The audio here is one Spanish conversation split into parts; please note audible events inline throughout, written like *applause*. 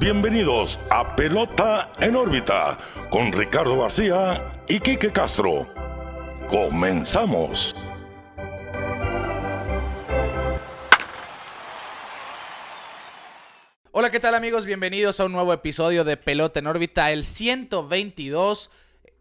bienvenidos a Pelota en órbita con Ricardo García y Quique Castro. Comenzamos. Hola, ¿qué tal amigos? Bienvenidos a un nuevo episodio de Pelota en órbita, el 122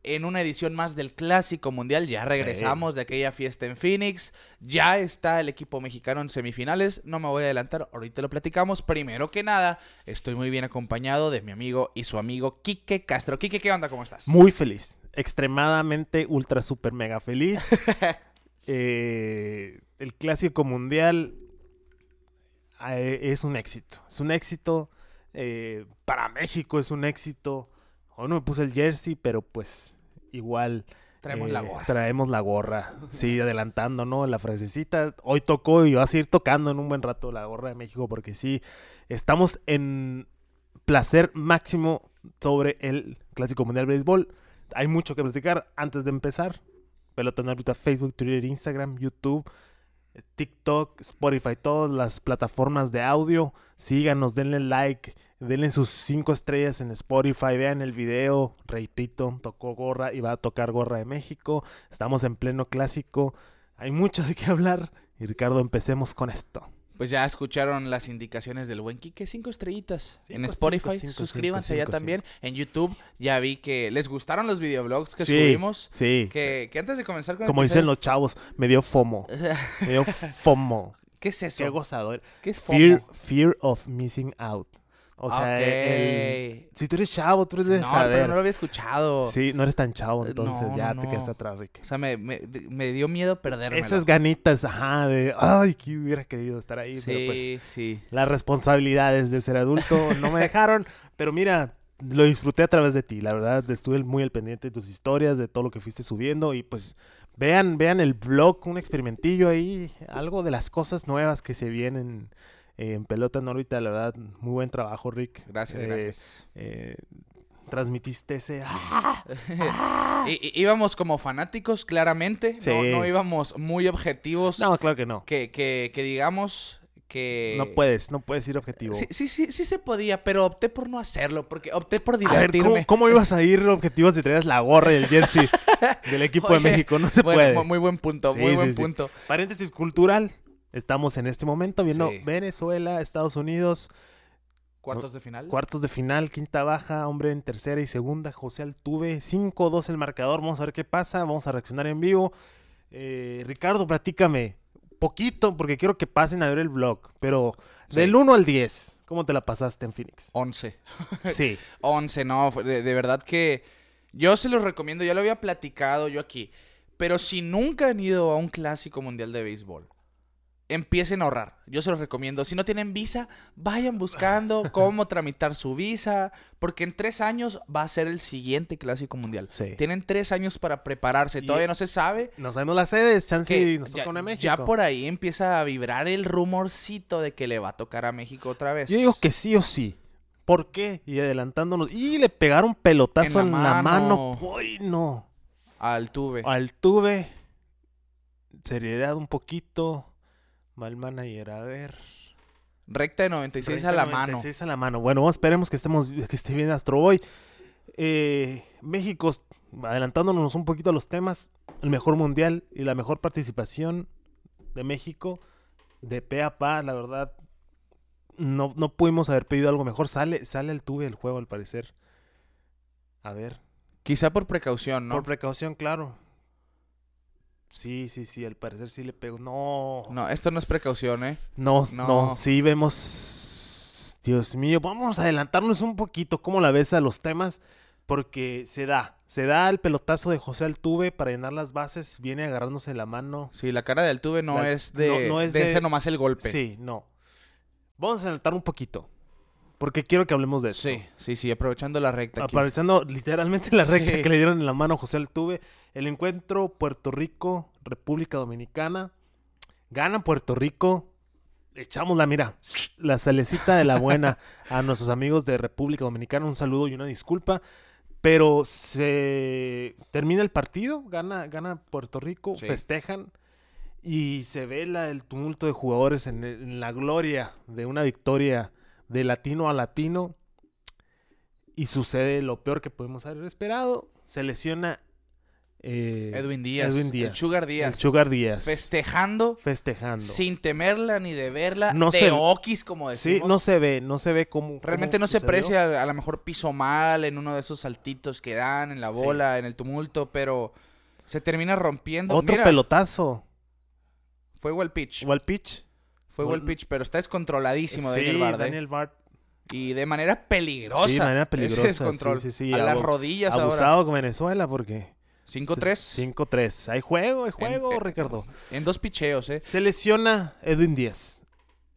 en una edición más del Clásico Mundial. Ya regresamos de aquella fiesta en Phoenix. Ya está el equipo mexicano en semifinales. No me voy a adelantar, ahorita lo platicamos. Primero que nada, estoy muy bien acompañado de mi amigo y su amigo Quique Castro. Quique, ¿qué onda? ¿Cómo estás? Muy feliz. Extremadamente, ultra, super, mega feliz. *laughs* Eh, el Clásico Mundial eh, es un éxito. Es un éxito. eh, para México es un éxito. Hoy no me puse el jersey, pero pues igual. Traemos eh, la gorra. Traemos la gorra. *laughs* Sí, adelantando, ¿no? La frasecita. Hoy tocó y va a seguir tocando en un buen rato la gorra de México porque sí, estamos en placer máximo sobre el Clásico Mundial de Béisbol. Hay mucho que platicar antes de empezar. Pelota en órbita, Facebook, Twitter, Instagram, YouTube, TikTok, Spotify, todas las plataformas de audio. Síganos, denle like, denle sus cinco estrellas en Spotify, vean el video. Repito, tocó gorra y va a tocar gorra de México. Estamos en pleno clásico. Hay mucho de qué hablar. Y Ricardo, empecemos con esto. Pues ya escucharon las indicaciones del buen Quique. Cinco estrellitas en Spotify. cinco, cinco, Suscríbanse ya también. En YouTube ya vi que les gustaron los videoblogs que Sí, subimos. Sí. Que, que antes de comenzar con el Como dicen los chavos, me dio FOMO. Me dio *laughs* FOMO. ¿Qué es eso? Qué gozador. ¿Qué es FOMO? Fear, fear of missing out. O sea, Ok. el- si tú eres chavo, tú eres de no, saber. pero no lo había escuchado. Sí, no eres tan chavo, Eh, entonces no, ya no, te no. quedas atrás, Rick. O sea, me, me dio miedo perderme. Esas ganitas, ajá, de, ay, que hubiera querido estar ahí, Sí, pero pues sí. las responsabilidades de ser adulto no me dejaron, *laughs* pero mira, lo disfruté a través de ti, la verdad, estuve muy al pendiente de tus historias, de todo lo que fuiste subiendo y pues vean, vean el blog, un experimentillo ahí, algo de las cosas nuevas que se vienen eh, en Pelota en órbita, la verdad, muy buen trabajo, Rick. Gracias, Eh, gracias. eh, transmitiste ese... *laughs* ¡ah! I- íbamos como fanáticos, claramente. No, Sí. no íbamos muy objetivos. No, claro que no. Que, que, que digamos que... No puedes, no puedes ir objetivo. Sí, sí, sí, sí se podía, pero opté por no hacerlo, porque opté por A ver, divertirme. ¿cómo, cómo ibas a *laughs* ir objetivo si traías la gorra y el jersey *laughs* del equipo de México? No se Bueno, puede. mu- Muy buen punto, Sí, muy buen punto. Paréntesis cultural. Estamos en este momento viendo Sí. Venezuela, Estados Unidos, Cuartos de final. cuartos de final, quinta baja, hombre en tercera y segunda, José Altuve, 5-2 el marcador, vamos a ver qué pasa, vamos a reaccionar en vivo. Eh, Ricardo, platícame, poquito, porque quiero que pasen a ver el vlog, pero Sí. del 1 al 10, ¿cómo te la pasaste en Phoenix? 11. *laughs* Sí, 11, no, de, de verdad que yo se los recomiendo, ya lo había platicado yo aquí, pero si nunca han ido a un clásico mundial de béisbol, empiecen a ahorrar, yo se los recomiendo. Si no tienen visa, vayan buscando *laughs* cómo tramitar su visa, porque en tres años va a ser el siguiente clásico mundial. Sí. Tienen tres años para prepararse, Y- todavía no se sabe. nos sabemos las sedes, chance y nos toca una México. ya por ahí empieza a vibrar el rumorcito de que le va a tocar a México otra vez. Yo digo que sí o sí. ¿Por qué? Y adelantándonos. Y le pegaron pelotazo En la mano. mano. Uy, no. Al tuve. Al tuve. Seriedad un poquito. Mal manager, a ver. Recta de 96 a la mano. 96 a la mano. Bueno, esperemos que estemos que esté bien Astro Boy. Eh, México, adelantándonos un poquito a los temas, el mejor mundial y la mejor participación de México de pe a pa, la verdad. No, no pudimos haber pedido algo mejor. Sale, sale el tuve del juego, al parecer. A ver. Quizá por precaución, ¿no? Por precaución, claro. Sí, sí, sí, al parecer sí le pegó. No. No, esto no es precaución, ¿eh? No, No. no, sí vemos. Dios mío, vamos a adelantarnos un poquito. ¿Cómo la ves a los temas? Porque se da, se da el pelotazo de José Altuve para llenar las bases. Viene agarrándose la mano. Sí, la cara del tuve no La- es de, no- no es de de- ese nomás el golpe. Sí, no. Vamos a adelantar un poquito. Porque quiero que hablemos de esto. sí, sí, sí, aprovechando la recta aquí. Aprovechando literalmente la recta Sí. que le dieron en la mano a José Altuve. El encuentro Puerto Rico, República Dominicana. Gana Puerto Rico. Echamos la mira, la salecita de la buena *laughs* a nuestros amigos de República Dominicana. Un saludo y una disculpa. Pero se termina el partido, gana, gana Puerto Rico, Sí. festejan y se ve la- el tumulto de jugadores en, en la gloria de una victoria de latino a latino. Y sucede lo peor que podemos haber esperado. Se lesiona eh, Edwin Díaz. Edwin Díaz. El Sugar Díaz. El Sugar Díaz. Festejando festejando. sin temerla ni de verla. No de se- okis, como Sí, decimos. no se ve, no se ve cómo. Realmente cómo no se aprecia, a lo mejor piso mal en uno de esos saltitos que dan en la Sí. bola, en el tumulto, pero se termina rompiendo. Otro Mira, pelotazo. Fue el pitch. Igual pitch. Fue gol- pitch, pero está descontroladísimo sí, Daniel Bard, ¿eh? Daniel Bard. Y de manera peligrosa. Sí, de manera ese peligrosa. descontrol. Sí, sí, sí. A las rodillas ahora. Abusado con Venezuela porque. 5-3. 5-3. Hay juego, hay juego, En- eh, Ricardo. En dos picheos, ¿eh? Se lesiona Edwin Díaz.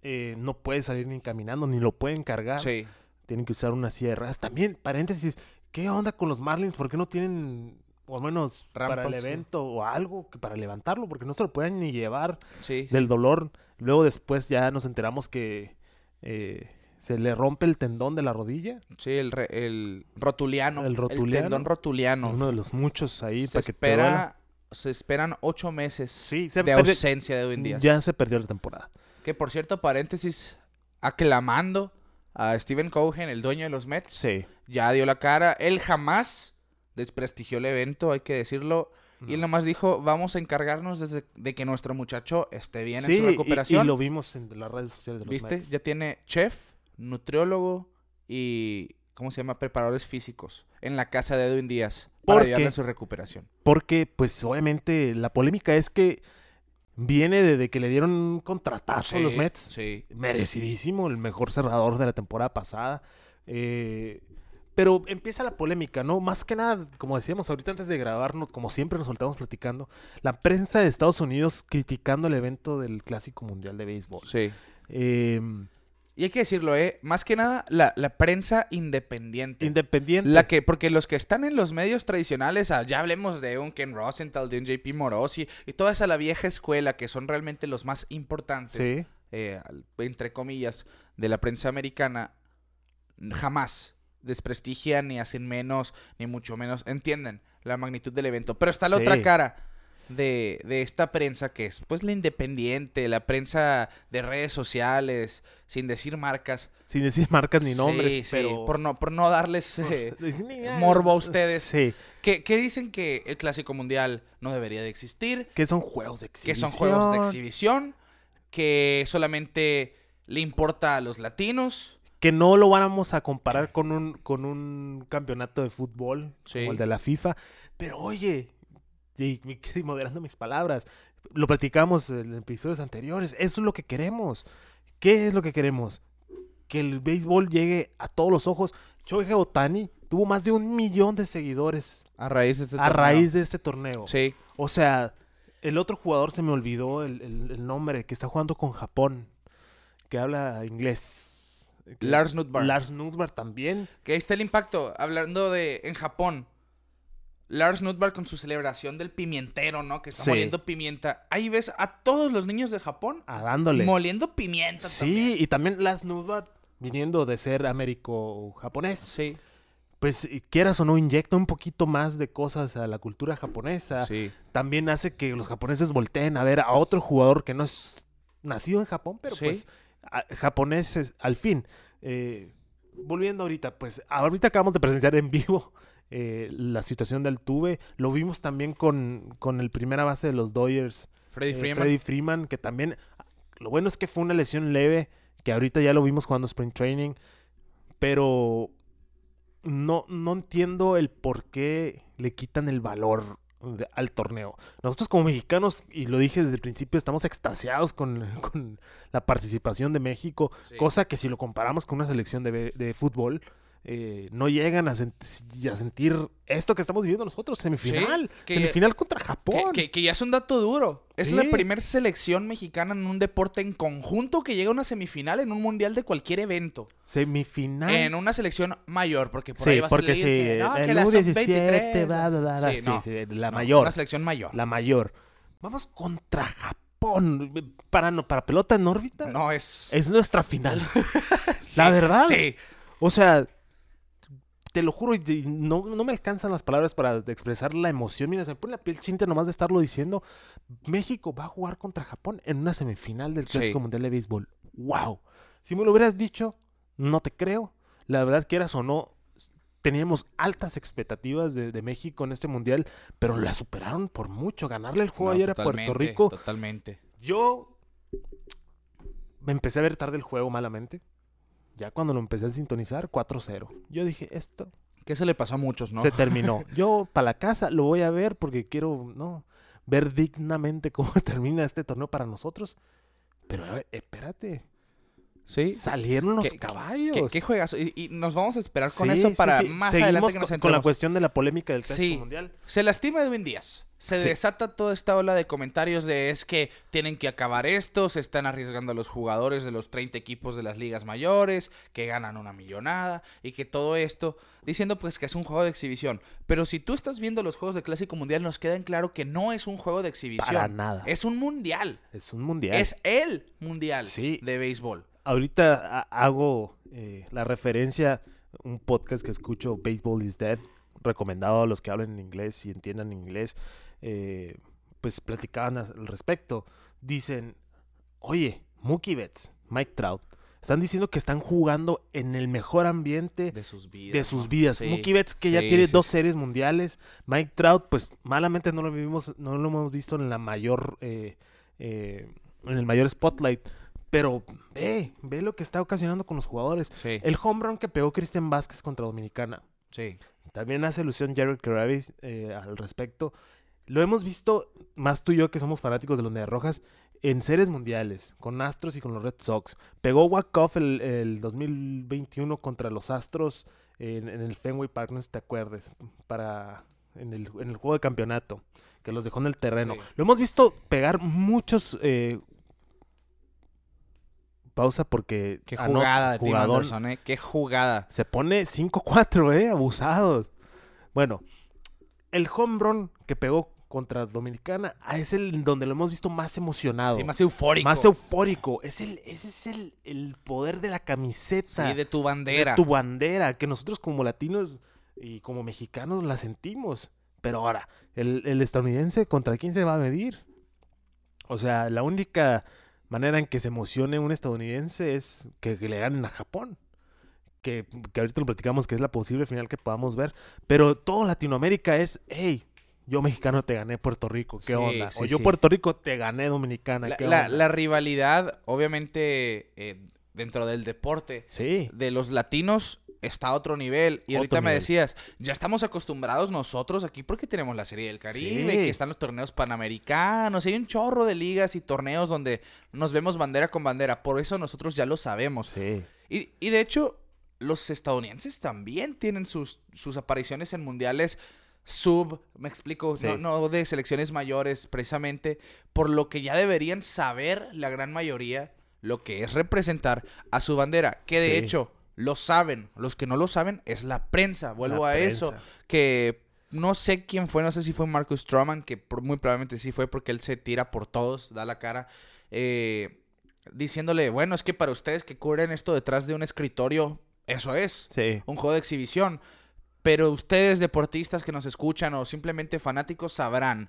Eh, no puede salir ni caminando, ni lo pueden cargar. Sí. Tienen que usar una silla de ruedas. También, paréntesis, ¿qué onda con los Marlins? ¿Por qué no tienen, o al menos para el Rampas, sí. evento, o algo que para levantarlo? Porque no se lo pueden ni llevar Sí. del dolor. Luego después ya nos enteramos que eh, se le rompe el tendón de la rodilla. Sí, el, re- el rotuliano. El rotuliano. tendón rotuliano. Uno de los muchos ahí se, para que te duela. espera, se esperan ocho meses Sí, se de perdió- ausencia de Edwin Díaz. Ya se perdió la temporada. Que por cierto, paréntesis, aclamando a Steven Cohen, el dueño de los Mets, Sí. ya dio la cara. Él jamás desprestigió el evento, hay que decirlo. Y él No. nomás dijo, vamos a encargarnos desde- de que nuestro muchacho esté bien Sí, en su y- recuperación. Y, lo vimos en las redes sociales de los ¿Viste? Mets. Ya tiene chef, nutriólogo y, ¿cómo se llama? Preparadores físicos en la casa de Edwin Díaz para ¿Por ayudarle en su recuperación. Porque, pues, obviamente, la polémica es que viene de, de que le dieron un contratazo a los Mets. Sí. Merecidísimo, el mejor cerrador de la temporada pasada. Eh, pero empieza la polémica, ¿no? Más que nada, como decíamos ahorita antes de grabarnos, como siempre nos soltamos platicando, la prensa de Estados Unidos criticando el evento del Clásico Mundial de Béisbol. Sí. Eh, Y hay que decirlo, ¿eh? Más que nada, la, la prensa independiente. independiente. La que, porque los que están en los medios tradicionales, ah, ya hablemos de un Ken Rosenthal, de un JP Morosi, y toda esa la vieja escuela, que son realmente los más importantes, Sí. eh, entre comillas, de la prensa americana, jamás desprestigian ni hacen menos, ni mucho menos, entienden la magnitud del evento. Pero está la Sí. otra cara de, de esta prensa que es pues la independiente, la prensa de redes sociales, sin decir marcas. Sin decir marcas ni nombres, Sí, sí, pero... por no, por no darles eh, *laughs* morbo a ustedes. Sí, que, que dicen que el Clásico Mundial no debería de existir, que son juegos de que exhibición. son juegos de exhibición, que solamente le importa a los latinos. Que no lo vamos a comparar con un, con un campeonato de fútbol Sí. como el de la FIFA. Pero oye, y moderando mis palabras. Lo platicamos en episodios anteriores. Eso es lo que queremos. ¿Qué es lo que queremos? Que el béisbol llegue a todos los ojos. Shohei Otani tuvo más de un millón de seguidores A raíz de este a raíz de este torneo. Sí, O sea, el otro jugador se me olvidó el, el- el nombre, que está jugando con Japón, que habla inglés. Lars Nutbar. Lars Nutbar también. Que ahí está el impacto. Hablando de en Japón. Lars Nutbar con su celebración del pimientero, ¿no? Que está Sí. moliendo pimienta. Ahí ves a todos los niños de Japón A dándole. moliendo pimienta Sí, también. y también Lars Nutbar, viniendo de ser américo-japonés. Sí. Pues quieras o no, inyecta un poquito más de cosas a la cultura japonesa. Sí. También hace que los japoneses volteen a ver a otro jugador que no es nacido en Japón, pero Sí. pues a- japoneses al fin. Eh, volviendo ahorita, pues ahorita acabamos de presenciar en vivo eh, la situación del Tuve. Lo vimos también con, con el primera base de los Dodgers, Freddy eh, Freeman. Freddie Freeman, que también, lo bueno es que fue una lesión leve, que ahorita ya lo vimos jugando Spring Training, pero no, no entiendo el por qué le quitan el valor de- al torneo. Nosotros como mexicanos, y lo dije desde el principio, estamos extasiados con, *laughs* con la participación de México, Sí. cosa que si lo comparamos con una selección de, de fútbol, eh, no llegan a, sent- a sentir esto que estamos viviendo nosotros, semifinal, que- semifinal contra Japón. que- que ya es un dato duro. Es Sí. la primera selección mexicana en un deporte en conjunto que llega a una semifinal en un mundial de cualquier evento. Semifinal. En una selección mayor, porque por ahí Sí, vas porque a sí, no, el la U17, sub-23, bla, bla, bla, Sí, sí, no, sí, la no, mayor. Una selección mayor. La mayor. Vamos contra Japón. Para, no- para pelota en órbita. No es... Es nuestra final. *laughs* La verdad. Sí. O sea, te lo juro, no, no me alcanzan las palabras para expresar la emoción. Mira, se me pone la piel chinta nomás de estarlo diciendo. México va a jugar contra Japón en una semifinal del Sí. Clásico Mundial de Béisbol. ¡Wow! Si me lo hubieras dicho, no te creo. La verdad, quieras o no, teníamos altas expectativas de, de México en este mundial, pero la superaron por mucho. Ganarle el juego No, ayer a Puerto Rico. Totalmente. Yo me empecé a ver tarde el juego malamente. Ya cuando lo empecé a sintonizar, 4-0. Yo dije, esto Que eso le pasó a muchos, ¿no? se *laughs* terminó. Yo para la casa lo voy a ver porque quiero, ¿no? Ver dignamente cómo *laughs* termina este torneo para nosotros. Pero a ver, espérate, Sí. salieron los ¿Qué- caballos. ¿Qué, qué juegazo? Y, y nos vamos a esperar con Sí, eso para sí. más Seguimos adelante que nos con, con la cuestión de la polémica del Clásico. Mundial. Se lastima Edwin Díaz. Se desata toda esta ola de comentarios de es que tienen que acabar esto, se están arriesgando a los jugadores de los 30 equipos de las ligas mayores, que ganan una millonada y que todo esto, diciendo pues que es un juego de exhibición. Pero si tú estás viendo los juegos de Clásico Mundial, nos queda en claro que no es un juego de exhibición. Para nada. Es un mundial. Es un mundial. Es el mundial de béisbol. Ahorita ha- hago eh, la referencia, un podcast que escucho, Baseball is Dead, recomendado a los que hablen en inglés y entiendan inglés, eh, pues platicaban al respecto. Dicen, oye, Mookie Betts, Mike Trout, están diciendo que están jugando en el mejor ambiente De sus vidas. de sus vidas. Sí, Mookie Betts que ya tiene sí, dos series mundiales. Mike Trout, pues malamente no lo vimos, no lo hemos visto en la mayor, eh, eh, en el mayor spotlight. Pero ve, ve lo que está ocasionando con los jugadores. Sí, El home run que pegó Cristian Vázquez contra Dominicana. sí. También hace alusión Jared Carabis eh, al respecto. Lo hemos visto, más tú y yo que somos fanáticos de los Medias Rojas, en series mundiales, con Astros y con los Red Sox. Pegó Walk-Off el, el 2021 contra los Astros en, en el Fenway Park, no sé si te acuerdes, para, en, el, en el juego de campeonato, que los dejó en el terreno. Sí. Lo hemos visto pegar muchos... eh, pausa porque... Qué jugada de Tim. Anderson, ¿eh? Qué jugada. Se pone 5-4, ¿eh? Abusados. Bueno, el home run que pegó contra Dominicana ah, es el donde lo hemos visto más emocionado. Sí, más eufórico. más eufórico. Es el, ese es el, el poder de la camiseta. Sí, de tu de bandera. tu bandera. Que nosotros como latinos y como mexicanos la sentimos. Pero ahora, el, el estadounidense, ¿contra quién se va a medir? O sea, la única manera en que se emocione un estadounidense es que, que le ganen a Japón. Que, que ahorita lo platicamos que es la posible final que podamos ver. Pero todo Latinoamérica es, hey, yo mexicano te gané Puerto Rico, ¿qué Sí, onda? sí, o yo sí. Puerto Rico te gané Dominicana, La, ¿qué la- onda? la rivalidad, obviamente, eh, dentro del deporte Sí, de los latinos está a otro nivel. Y Otro ahorita me decías, ya estamos acostumbrados nosotros aquí porque tenemos la Serie del Caribe, Sí. que están los torneos panamericanos, hay un chorro de ligas y torneos donde nos vemos bandera con bandera. Por eso nosotros ya lo sabemos. sí. Y, y de hecho, los estadounidenses también tienen sus, sus apariciones en mundiales sub, me explico, Sí. no, no de selecciones mayores precisamente, por lo que ya deberían saber la gran mayoría lo que es representar a su bandera, que de Sí. hecho lo saben, los que no lo saben es la prensa, vuelvo La a eso, que no sé quién fue, no sé si fue Marcus Stroman, que muy probablemente sí fue porque él se tira por todos, da la cara, eh, diciéndole, bueno, es que para ustedes que cubren esto detrás de un escritorio, eso es, Sí. un juego de exhibición. Pero ustedes, deportistas que nos escuchan o simplemente fanáticos, sabrán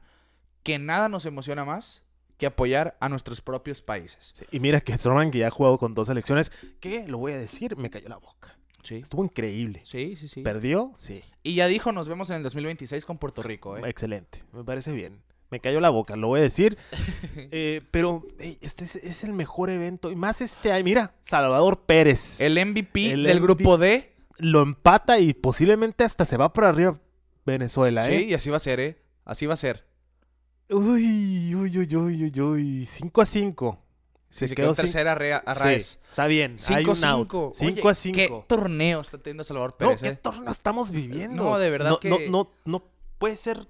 que nada nos emociona más que apoyar a nuestros propios países. Sí, Y mira que Stroman, que ya ha jugado con dos selecciones, que lo voy a decir, me cayó la boca. Sí. Estuvo increíble. Sí, sí, sí. ¿Perdió? Sí. Y ya dijo, nos vemos en el 2026 con Puerto Rico, ¿eh? Excelente. Me parece bien. Me cayó la boca, lo voy a decir. *laughs* Eh, pero este es, es el mejor evento. Y más este año. Mira, Salvador Pérez. El MVP El del MVP. grupo D. Lo empata y posiblemente hasta se va para arriba Venezuela, Sí, ¿eh? y así va a ser, ¿eh? Así va a ser. Uy, uy, uy, uy, uy, uy. 5 a 5. Si se, quedó sin- tercera a Rea- a Sí, Raes. está bien. Hay 5 un out. 5. 5 a 5. ¿Qué torneo está teniendo Salvador No, Pérez, ¿qué eh? torneo estamos viviendo? No, de verdad no, que- No, no, no puede ser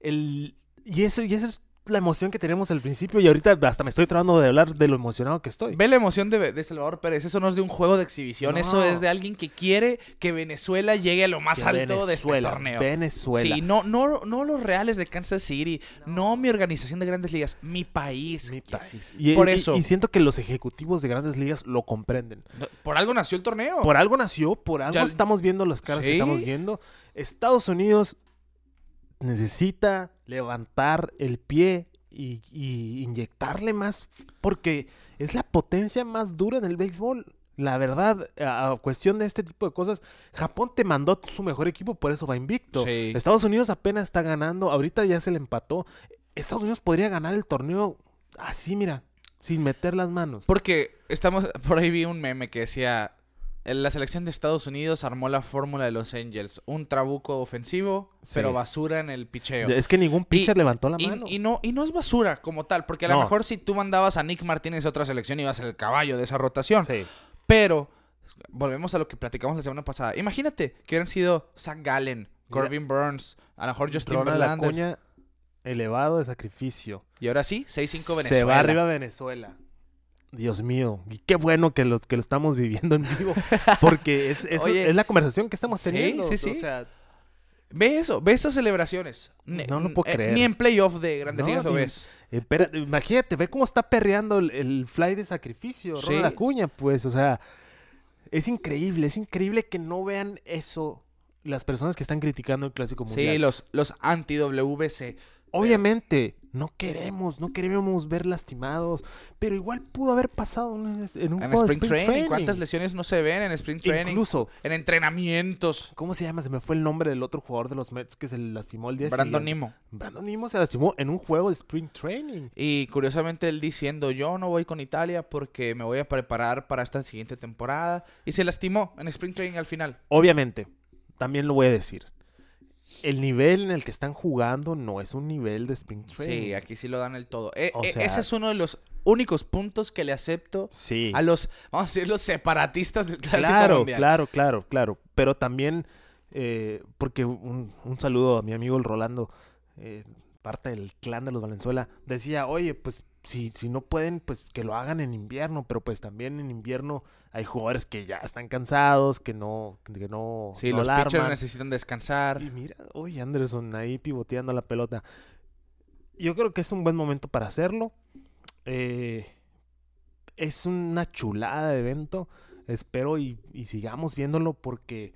el... Y eso, y eso es la emoción que teníamos al principio y ahorita hasta me estoy tratando de hablar de lo emocionado que estoy. Ve la emoción de, de Salvador Pérez. Eso no es de un juego de exhibición. No. Eso es de alguien que quiere que Venezuela llegue a lo más Que alto de este torneo. Venezuela. Sí, no, no, no los reales de Kansas City, no. mi organización de grandes ligas, mi país. Mi país. Y, Por y- eso. y siento que los ejecutivos de grandes ligas lo comprenden. Por algo nació el torneo. Por algo nació, por algo Ya- estamos viendo las caras que estamos viendo. Estados Unidos necesita levantar el pie y, y inyectarle más, porque es la potencia más dura en el béisbol. La verdad, a cuestión de este tipo de cosas, Japón te mandó su mejor equipo, por eso va invicto. Sí. Estados Unidos apenas está ganando, ahorita ya se le empató. Estados Unidos podría ganar el torneo así, mira, sin meter las manos. Porque estamos, por ahí vi un meme que decía, "En la selección de Estados Unidos armó la fórmula de los Angels, un trabuco ofensivo, Sí. pero basura en el picheo. Es que ningún pitcher levantó la mano. y no, y no es basura como tal, porque a lo mejor si tú mandabas a Nick Martínez a otra selección ibas el caballo de esa rotación. Sí. Pero, volvemos a lo que platicamos la semana pasada. Imagínate que hubieran sido Zach Gallen, Corbin Burns, a lo mejor Justin Verlander. Elevado de sacrificio. Y ahora sí, 6-5 Venezuela. Se va arriba Venezuela. Dios mío, y qué bueno que lo, que lo estamos viviendo en vivo, *laughs* porque es, es, Oye. es la conversación que estamos Sí, teniendo. sí, sí. O sea, Ve eso, ve esas celebraciones. Ni- No lo puedo eh, creer. Ni en playoff de Grandes No, Ligas lo ves. espera, imagínate, ve cómo está perreando el, el fly de sacrificio, Sí. Ronald Acuña, pues, o sea, es increíble, es increíble que no vean eso las personas que están criticando el Clásico Mundial. Sí, los, los anti-WBC. Obviamente, no queremos, no queremos ver lastimados, pero igual pudo haber pasado en, un- en juego de sprint, training. ¿Cuántas lesiones no se ven en sprint training? Incluso, En entrenamientos. ¿cómo se llama? Se me fue el nombre del otro jugador de los Mets que se lastimó el día Brandon siguiente. Nimo. Brandon Nimo se lastimó en un juego de sprint training. Y curiosamente él diciendo, yo no voy con Italia porque me voy a preparar para esta siguiente temporada. Y se lastimó en sprint training al final. Obviamente, también lo voy a decir. El nivel en el que están jugando no es un nivel de sprint training. Sí, aquí sí lo dan el todo. E- e- sea- ese es uno de los únicos puntos que le acepto Sí. a los, vamos a decir, los separatistas del Clásico Claro, Mundial. claro, claro, claro. Pero también, eh, porque un, un saludo a mi amigo el Rolando, eh, parte del clan de los Valenzuela, decía, oye, pues si, si no pueden, pues que lo hagan en invierno, pero pues también en invierno hay jugadores que ya están cansados, que no, que no, Sí, no los pitchers necesitan descansar. Y mira, oye, Anderson ahí pivoteando la pelota. Yo creo que es un buen momento para hacerlo. Eh, es una chulada de evento. Espero y, y sigamos viéndolo porque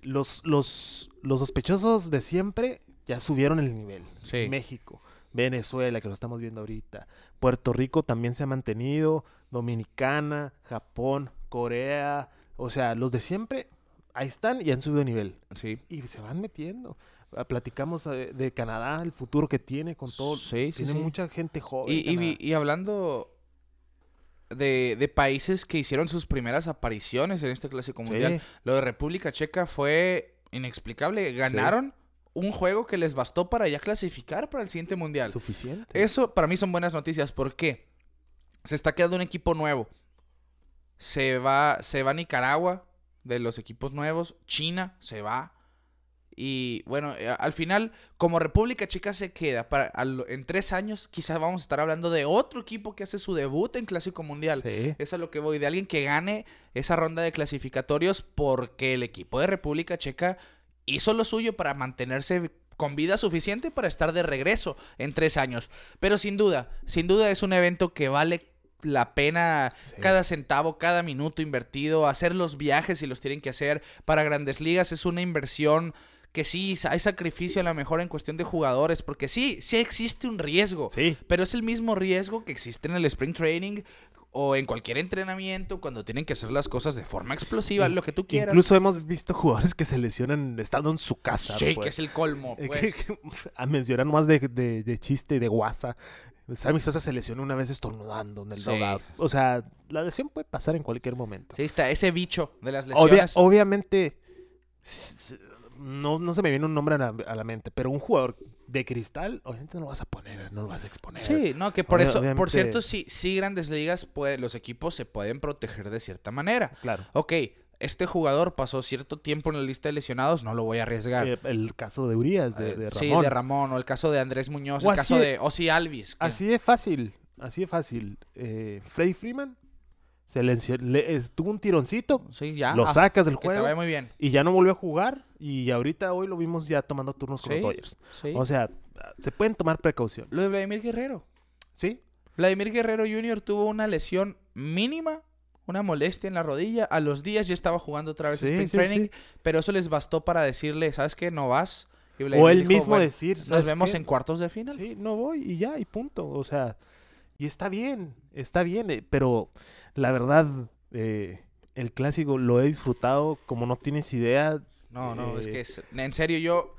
los, los, los sospechosos de siempre ya subieron el nivel. Sí. México, Venezuela, que lo estamos viendo ahorita. Puerto Rico también se ha mantenido. Dominicana, Japón, Corea. O sea, los de siempre ahí están y han subido nivel Sí. y se van metiendo. Ah, Platicamos eh, de Canadá, el futuro que tiene con todo. Sí, sí, tiene sí. mucha gente joven. Y, y, hablando de, de países que hicieron sus primeras apariciones en este Clásico Mundial, lo de República Checa fue inexplicable. Ganaron un juego que les bastó para ya clasificar para el siguiente Mundial. suficiente. Eso para mí son buenas noticias. ¿Por qué? Se está quedando un equipo nuevo. Se va, se va Nicaragua de los equipos nuevos. China se va. Y bueno, eh, al final, como República Checa se queda para, al- en tres años, quizás vamos a estar hablando de otro equipo que hace su debut en Clásico Mundial. Sí. Es a lo que voy, de alguien que gane esa ronda de clasificatorios porque el equipo de República Checa hizo lo suyo para mantenerse con vida suficiente para estar de regreso en tres años. Pero sin duda, sin duda es un evento que vale la pena Sí. cada centavo, cada minuto invertido, hacer los viajes si los tienen que hacer para grandes ligas es una inversión que sí, hay sacrificio a lo mejor en cuestión de jugadores, porque sí, sí existe un riesgo. Sí. Pero es el mismo riesgo que existe en el Spring Training o en cualquier entrenamiento cuando tienen que hacer las cosas de forma explosiva, lo que tú quieras. Incluso hemos visto jugadores que se lesionan estando en su casa. sí, pues. que es el colmo, *laughs* pues. que- a mencionar más de, de, de chiste y de guasa. Sammy Sosa se lesionó una vez estornudando en el Sí. O sea, la lesión puede pasar en cualquier momento. Sí, está ese bicho de las Obvia- lesiones. obviamente, no, no se me viene un nombre a la, a la mente, pero un jugador de cristal, obviamente no lo vas a poner, no lo vas a exponer. Sí, no, que por eso, por cierto, sí, sí grandes ligas, puede, los equipos se pueden proteger de cierta manera. Claro. Ok, este jugador pasó cierto tiempo en la lista de lesionados, no lo voy a arriesgar. Eh, el caso de Urias, de, de Eh, Ramón. Sí, de Ramón, o el caso de Andrés Muñoz, O el caso de- de Ozzy Alvis. que- Así de fácil, así de fácil. Eh, Freddy Freeman se le, es- tuvo un tironcito, Sí, ya. lo ah, sacas del que te juego vaya muy bien. y ya no volvió a jugar. Y ahorita hoy lo vimos ya tomando turnos con Sí. los Dodgers. Sí. O sea, se pueden tomar precaución. Lo de Vladimir Guerrero. ¿Sí? Vladimir Guerrero Jr. tuvo una lesión mínima, una molestia en la rodilla. A los días ya estaba jugando otra vez Sí, sprint training, pero eso les bastó para decirle, ¿sabes qué? No vas. Y O él dijo, mismo "Bueno, decir, Nos "¿Sabes vemos qué? en cuartos de final. Sí, no voy y ya, y punto. O sea, y está bien, está bien, eh, pero la verdad, Eh, el clásico lo he disfrutado como no tienes idea. No, no, es Eh, que es- en serio yo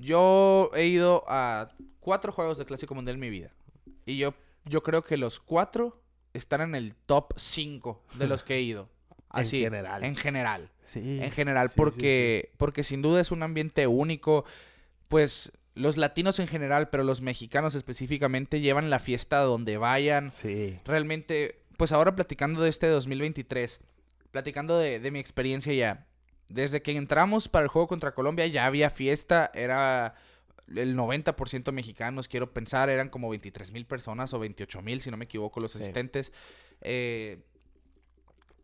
yo he ido a cuatro juegos de Clásico Mundial en mi vida y yo yo creo que los cuatro están en el top 5 de los que he ido. *laughs* En Así, general. En general. Sí. En general, sí, sí, porque, porque sin duda es un ambiente único. Pues los latinos en general, pero los mexicanos específicamente, llevan la fiesta donde vayan. Sí. Realmente, pues ahora platicando de este 2023, platicando de, de mi experiencia ya. Desde que entramos para el juego contra Colombia ya había fiesta, era el 90% mexicanos, quiero pensar, eran como 23 mil personas o 28 mil, si no me equivoco, los Sí. asistentes. Eh,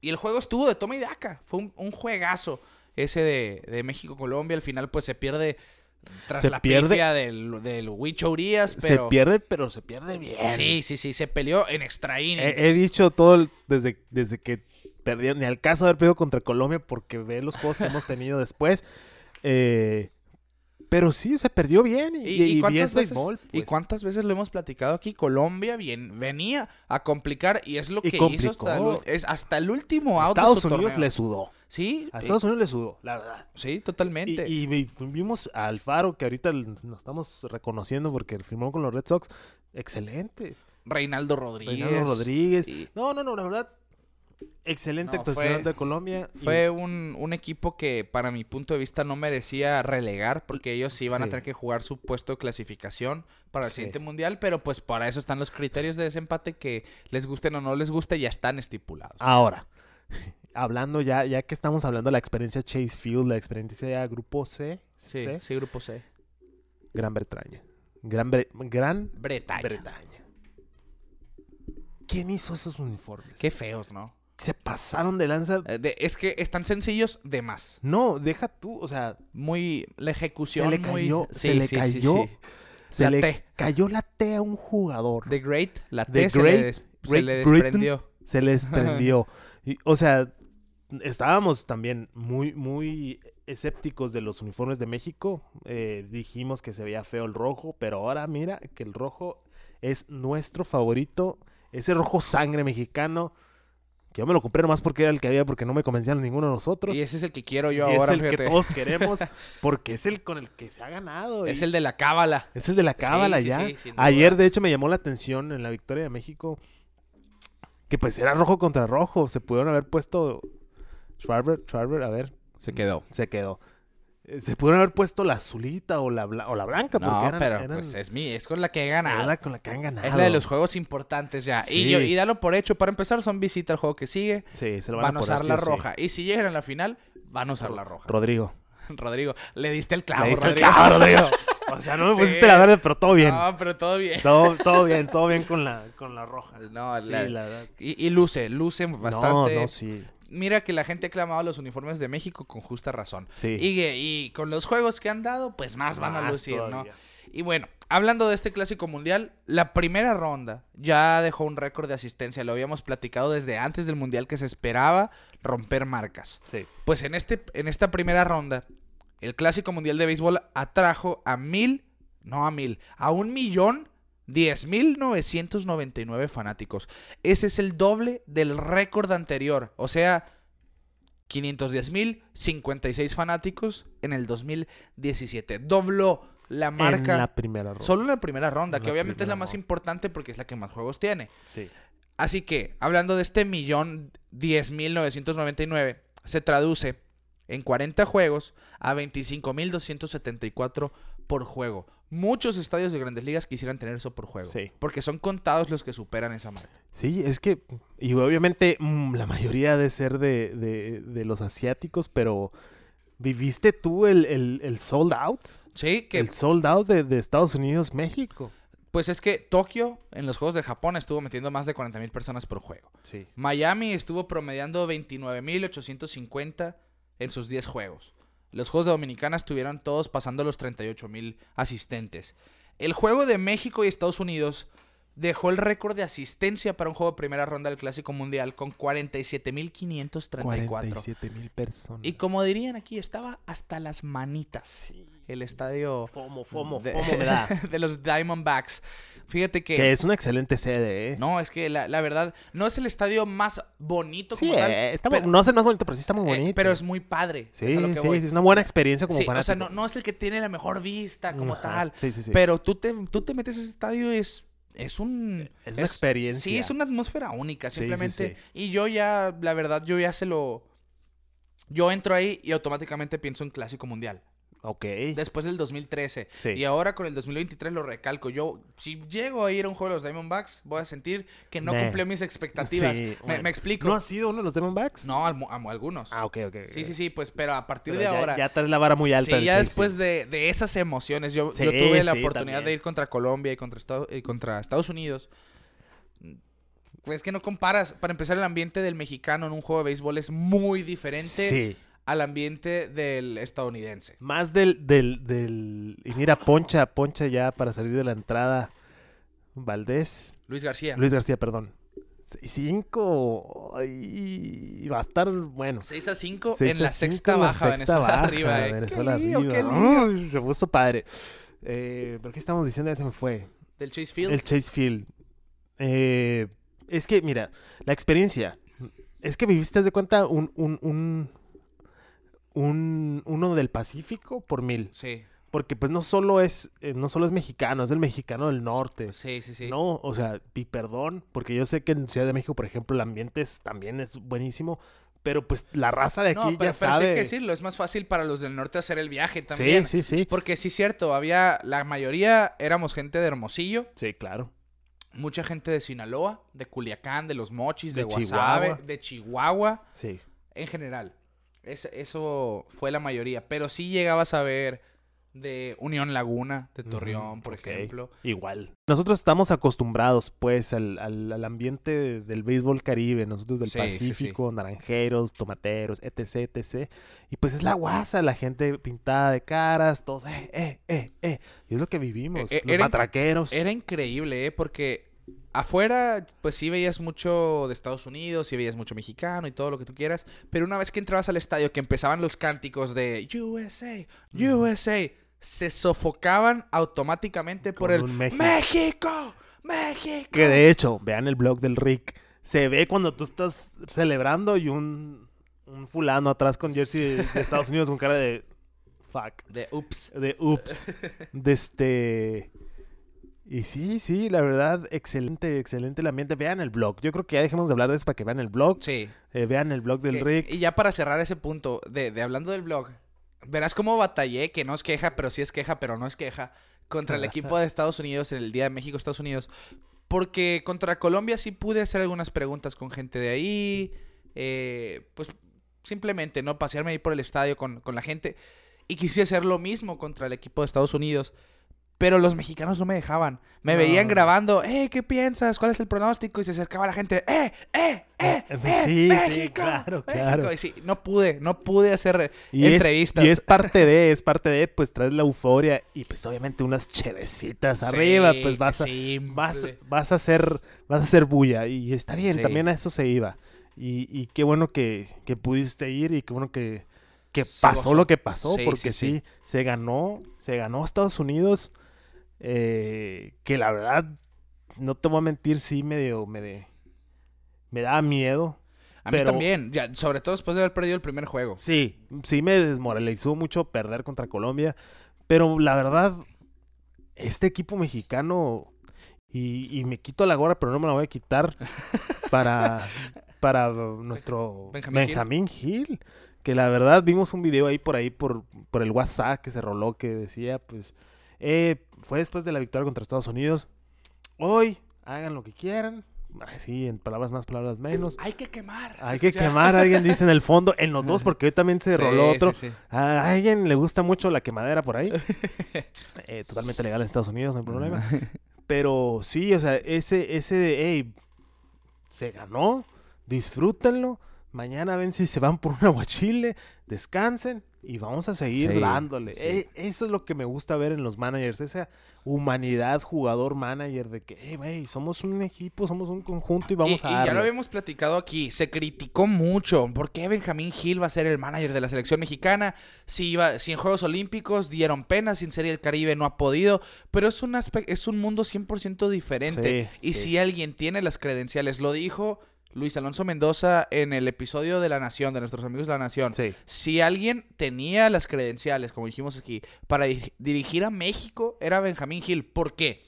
y el juego estuvo de toma y daca, fue un, un juegazo ese de, de México-Colombia, al final pues se pierde tras Se la pierde- del, del Huicho Urias, pero... Se pierde, pero se pierde bien. Sí, sí, sí, se peleó en extra innings. He, he dicho todo el- desde, desde que perdieron, ni al caso de haber perdido contra Colombia porque ve los juegos que hemos tenido después. Eh, pero sí, se perdió bien y, ¿Y, cuántas es veces, béisbol, ¿Y pues. cuántas veces lo hemos platicado aquí? Colombia bien, venía a complicar y es lo que hizo hasta el, es hasta el último de Estados su Unidos torneo. le sudó. Sí, A Estados Unidos le sudó, la verdad. sí, totalmente. y vi- vimos a Alfaro, que ahorita nos estamos reconociendo porque firmó con los Red Sox. Excelente. Reinaldo Rodríguez. Reinaldo Rodríguez. Y No, no, no, la verdad. Excelente No, actuación fue- de Colombia. y- Fue un, un equipo que para mi punto de vista no merecía relegar porque ellos sí iban a tener que jugar su puesto de clasificación para el Sí. siguiente mundial, pero pues para eso están los criterios de desempate que les gusten o no les guste ya están estipulados. Ahora, *laughs* hablando ya, ya que estamos hablando de la experiencia Chase Field, la experiencia ya Grupo C, Sí, C, sí, grupo C. Gran Bretaña. Gran, Bre- Gran Bretaña. Bretaña. ¿Quién hizo esos uniformes? Qué feos, ¿no? Se pasaron de lanza. Eh, de- es que están sencillos de más. No, deja tú, o sea, Muy. La ejecución se le muy- cayó, Sí, se le sí, cayó, sí. se La le T. cayó la T a un jugador. The Great, la T The se, le, Great des- se le Britain. desprendió. Se le desprendió. Y, o sea, estábamos también muy, muy escépticos de los uniformes de México. Eh, dijimos que se veía feo el rojo, pero ahora mira que el rojo es nuestro favorito. Ese rojo sangre mexicano. Que yo me lo compré nomás porque era el que había, porque no me convencían ninguno de nosotros. Y ese es el que quiero yo Y ahora, es el que todos queremos, *laughs* porque es el con el que se ha ganado. Es y- el de la cábala. es el de la cábala sí, ya. sí. Ayer, de hecho, me llamó la atención en la victoria de México que pues era rojo contra rojo. Se pudieron haber puesto Schwarber, Schwarber, a ver, Se quedó. se quedó. Eh, Se pudieron haber puesto la azulita o la, bla- o la blanca porque No, eran, pero eran- pues es mi, es con la que he ganado. la con la que han ganado. Es la de los juegos importantes ya. Sí. Y, yo, y dalo por hecho. Para empezar, son visita al juego que sigue. Sí, se lo Van, van, a usar la sí. roja. Y si llegan a la final, van a usar la roja. Rodrigo. *laughs* Rodrigo, le diste el clavo, Le diste el Rodrigo. clavo, Rodrigo. *laughs* O sea, no me Sí. pusiste la verde, pero todo bien. No, pero todo bien. Todo, todo bien, todo bien con la, con la roja. *laughs* No, Sí, la- la verdad. y, y luce, luce bastante. No, no, sí. Mira que la gente ha clamado los uniformes de México con justa razón. Sí. Y, y con los juegos que han dado, pues más van a lucir, ¿no? Y bueno, hablando de este clásico mundial, la primera ronda ya dejó un récord de asistencia. Lo habíamos platicado desde antes del mundial que se esperaba romper marcas. Sí. Pues en, este, en esta primera ronda, el clásico mundial de béisbol atrajo a mil, no a mil, a un millón diez mil novecientos noventa y nueve fanáticos. Ese es el doble del récord anterior. O sea, 510 mil 56 fanáticos en el 2017. Dobló la marca En la primera ronda. solo en la primera ronda, En que obviamente es la más ronda. importante porque es la que más juegos tiene. Sí. Así que, hablando de este millón diez mil novecientos noventa y nueve, se traduce en 40 juegos a 25.274 por juego. Muchos estadios de grandes ligas quisieran tener eso por juego. Sí. Porque son contados los que superan esa marca. Sí, es que, y obviamente mm, la mayoría de ser de, de, de los asiáticos, pero ¿viviste tú el, el, el sold out? Sí, que El sold out de, de Estados Unidos, México. pues es que Tokio en los Juegos de Japón estuvo metiendo más de 40.000 personas por juego. Sí. Miami estuvo promediando 29.850 en sus 10 juegos. Los Juegos de Dominicana estuvieron todos pasando los 38.000 asistentes. El juego de México y Estados Unidos dejó el récord de asistencia para un juego de primera ronda del Clásico Mundial con 47.534. 47 mil personas. Y como dirían aquí, estaba hasta las manitas. Sí. El estadio Fomo, fomo, de, fomo me da. *laughs* de los Diamondbacks. Fíjate que... que es una excelente sede, ¿eh? No, es que la, la verdad, no es el estadio más bonito Sí, como tal. eh, está pero- bu- no es el más bonito, pero sí está muy eh, bonito. pero es muy padre. Sí, es a lo que sí, voy. sí, es una buena experiencia como Sí, o sea, no, no es el que tiene la mejor vista como Ajá, tal. Sí, sí, sí. Pero tú te, tú te metes a ese estadio y es, es un... Es una experiencia. Sí, es una atmósfera única, Sí, sí, simplemente. sí. Y yo ya, la verdad, yo ya se lo... Yo entro ahí y automáticamente pienso en Clásico Mundial. Ok. Después del 2013. Sí. Y ahora con el 2023 lo recalco. Yo, si llego a ir a un juego de los Diamondbacks, voy a sentir que no Meh. cumplió mis expectativas. Sí, me, explico. ¿No ha sido uno de los Diamondbacks? No, almu- a algunos. Ah, ok, ok. Sí, sí, sí, pues, pero a partir Pero de ya, ahora. ya traes la vara muy alta. Sí, ya después de, de esas emociones, yo, Sí, yo tuve la oportunidad también. de ir contra Colombia y contra, Estado- y contra Estados Unidos. Pues que no comparas. Para empezar, el ambiente del mexicano en un juego de béisbol es muy diferente Sí. Al ambiente del estadounidense. Más del, del, del... Y mira, Poncha, Poncha ya para salir de la entrada. Valdés. Luis García. Luis García, perdón. Seis, Cinco. Ay, va a estar bueno. 6 a 5 Seis en a la cinco sexta en la baja, sexta Venezuela baja, arriba. eh. Venezuela Qué lío, arriba. se puso padre. Eh, ¿Pero qué estamos diciendo? Ya se me fue. Del Chase Field. El Chase Field. Eh, es que, mira, la experiencia. Es que viviste, de cuenta, un, un, un, un- uno del Pacífico por mil. Sí, Porque pues no solo es, eh, no solo es mexicano, es el mexicano del norte. sí, sí, sí. No, o sea, y perdón, porque yo sé que en Ciudad de México, por ejemplo, el ambiente es- también es buenísimo, pero pues la raza de aquí No, pero, ya pero sí sabe. hay que decirlo, es más fácil para los del norte hacer el viaje también. sí, sí, sí. Porque sí es cierto, había, la mayoría éramos gente de Hermosillo, Sí, claro. mucha gente de Sinaloa, de Culiacán, de Los Mochis, de, De Guasave, Chihuahua. de Chihuahua, Sí. en general. Es- eso fue la mayoría, pero sí llegabas a ver de Unión Laguna, de Torreón, por ejemplo. Igual. Nosotros estamos acostumbrados, pues, al, al- al ambiente del béisbol caribe, nosotros del Sí, sí, sí. Pacífico, naranjeros, tomateros, etc, etc. Y pues es la guasa, la gente pintada de caras, todos, eh, eh, eh, eh. Y es lo que vivimos, Eh, eh, los era- matraqueros. Era increíble, ¿eh? Porque afuera, pues sí veías mucho de Estados Unidos, sí veías mucho mexicano y todo lo que tú quieras. Pero una vez que entrabas al estadio, que empezaban los cánticos de USA, USA, se sofocaban automáticamente por el México. México, México. Que de hecho, vean el blog del Rick, se ve cuando tú estás celebrando y un, un fulano atrás con jersey de, de Estados Unidos con cara de fuck. De ups. de ups de este y sí sí la verdad excelente excelente el ambiente vean el blog yo creo que ya dejemos de hablar de eso para que vean el blog Sí. Eh, vean el blog del Que- Rick Y ya para cerrar ese punto, de, de hablando del blog, verás cómo batallé, que no es queja, pero sí es queja, pero no es queja, contra el *laughs* equipo de Estados Unidos en el Día de México, Estados Unidos. Porque contra Colombia sí pude hacer algunas preguntas con gente de ahí. eh, pues simplemente, ¿no? Pasearme ahí por el estadio con, con la gente. Y quise hacer lo mismo contra el equipo de Estados Unidos. Pero los mexicanos no me dejaban. Me No. veían grabando, eh, ¿qué piensas? ¿Cuál es el pronóstico? Y se acercaba la gente, eh, eh, eh, Eh, eh, sí, sí, México, claro, México". claro. Y sí, no pude, no pude hacer y es, entrevistas. y es parte de es parte de pues traes la euforia y pues obviamente unas chevecitas Sí, arriba pues vas a vas, vas a hacer vas a hacer bulla y está bien Sí. también a eso se iba y, y qué bueno que, que pudiste ir y qué bueno que, que pasó lo que pasó porque sí, sí, se ganó se ganó Estados Unidos eh, que la verdad no te voy a mentir sí medio me de- me daba miedo A mí también, ya, sobre todo después de haber perdido el primer juego. Sí, sí me desmoralizó mucho perder contra Colombia, pero la verdad, este equipo mexicano, y, y me quito la gorra, pero no me la voy a quitar *laughs* para, para nuestro Benjamín Benjamín, Gil, que la verdad vimos un video ahí por ahí, por, por el WhatsApp que se roló, que decía, pues, eh, fue después de la victoria contra Estados Unidos, hoy hagan lo que quieran, así en palabras más, palabras menos. Hay que quemar. Hay que escucha. quemar, alguien dice en el fondo, en los dos, *laughs* porque hoy también se Sí, roló otro. sí, sí. A alguien le gusta mucho la quemadera por ahí. *laughs* Eh, totalmente legal en Estados Unidos, no hay problema. *laughs* Pero sí, o sea, ese, ese de, hey, se ganó, disfrútenlo, Mañana ven si se van por un aguachile, descansen y vamos a seguir Sí, dándole. sí. Eh, eso es lo que me gusta ver en los managers, esa humanidad jugador-manager de que, hey, güey, somos un equipo, somos un conjunto y vamos y, a y ya lo habíamos platicado aquí, se criticó mucho. ¿Por qué Benjamín Gil va a ser el manager de la selección mexicana? Si, iba, si en Juegos Olímpicos dieron pena, sin Serie del Caribe no ha podido. Pero es un, aspe- es un mundo 100% diferente. Sí, y si alguien tiene las credenciales, lo dijo Luis Alonso Mendoza en el episodio de La Nación, de nuestros amigos de La Nación. Sí. Si alguien tenía las credenciales, como dijimos aquí, para di- dirigir a México, era Benjamín Gil. ¿Por qué?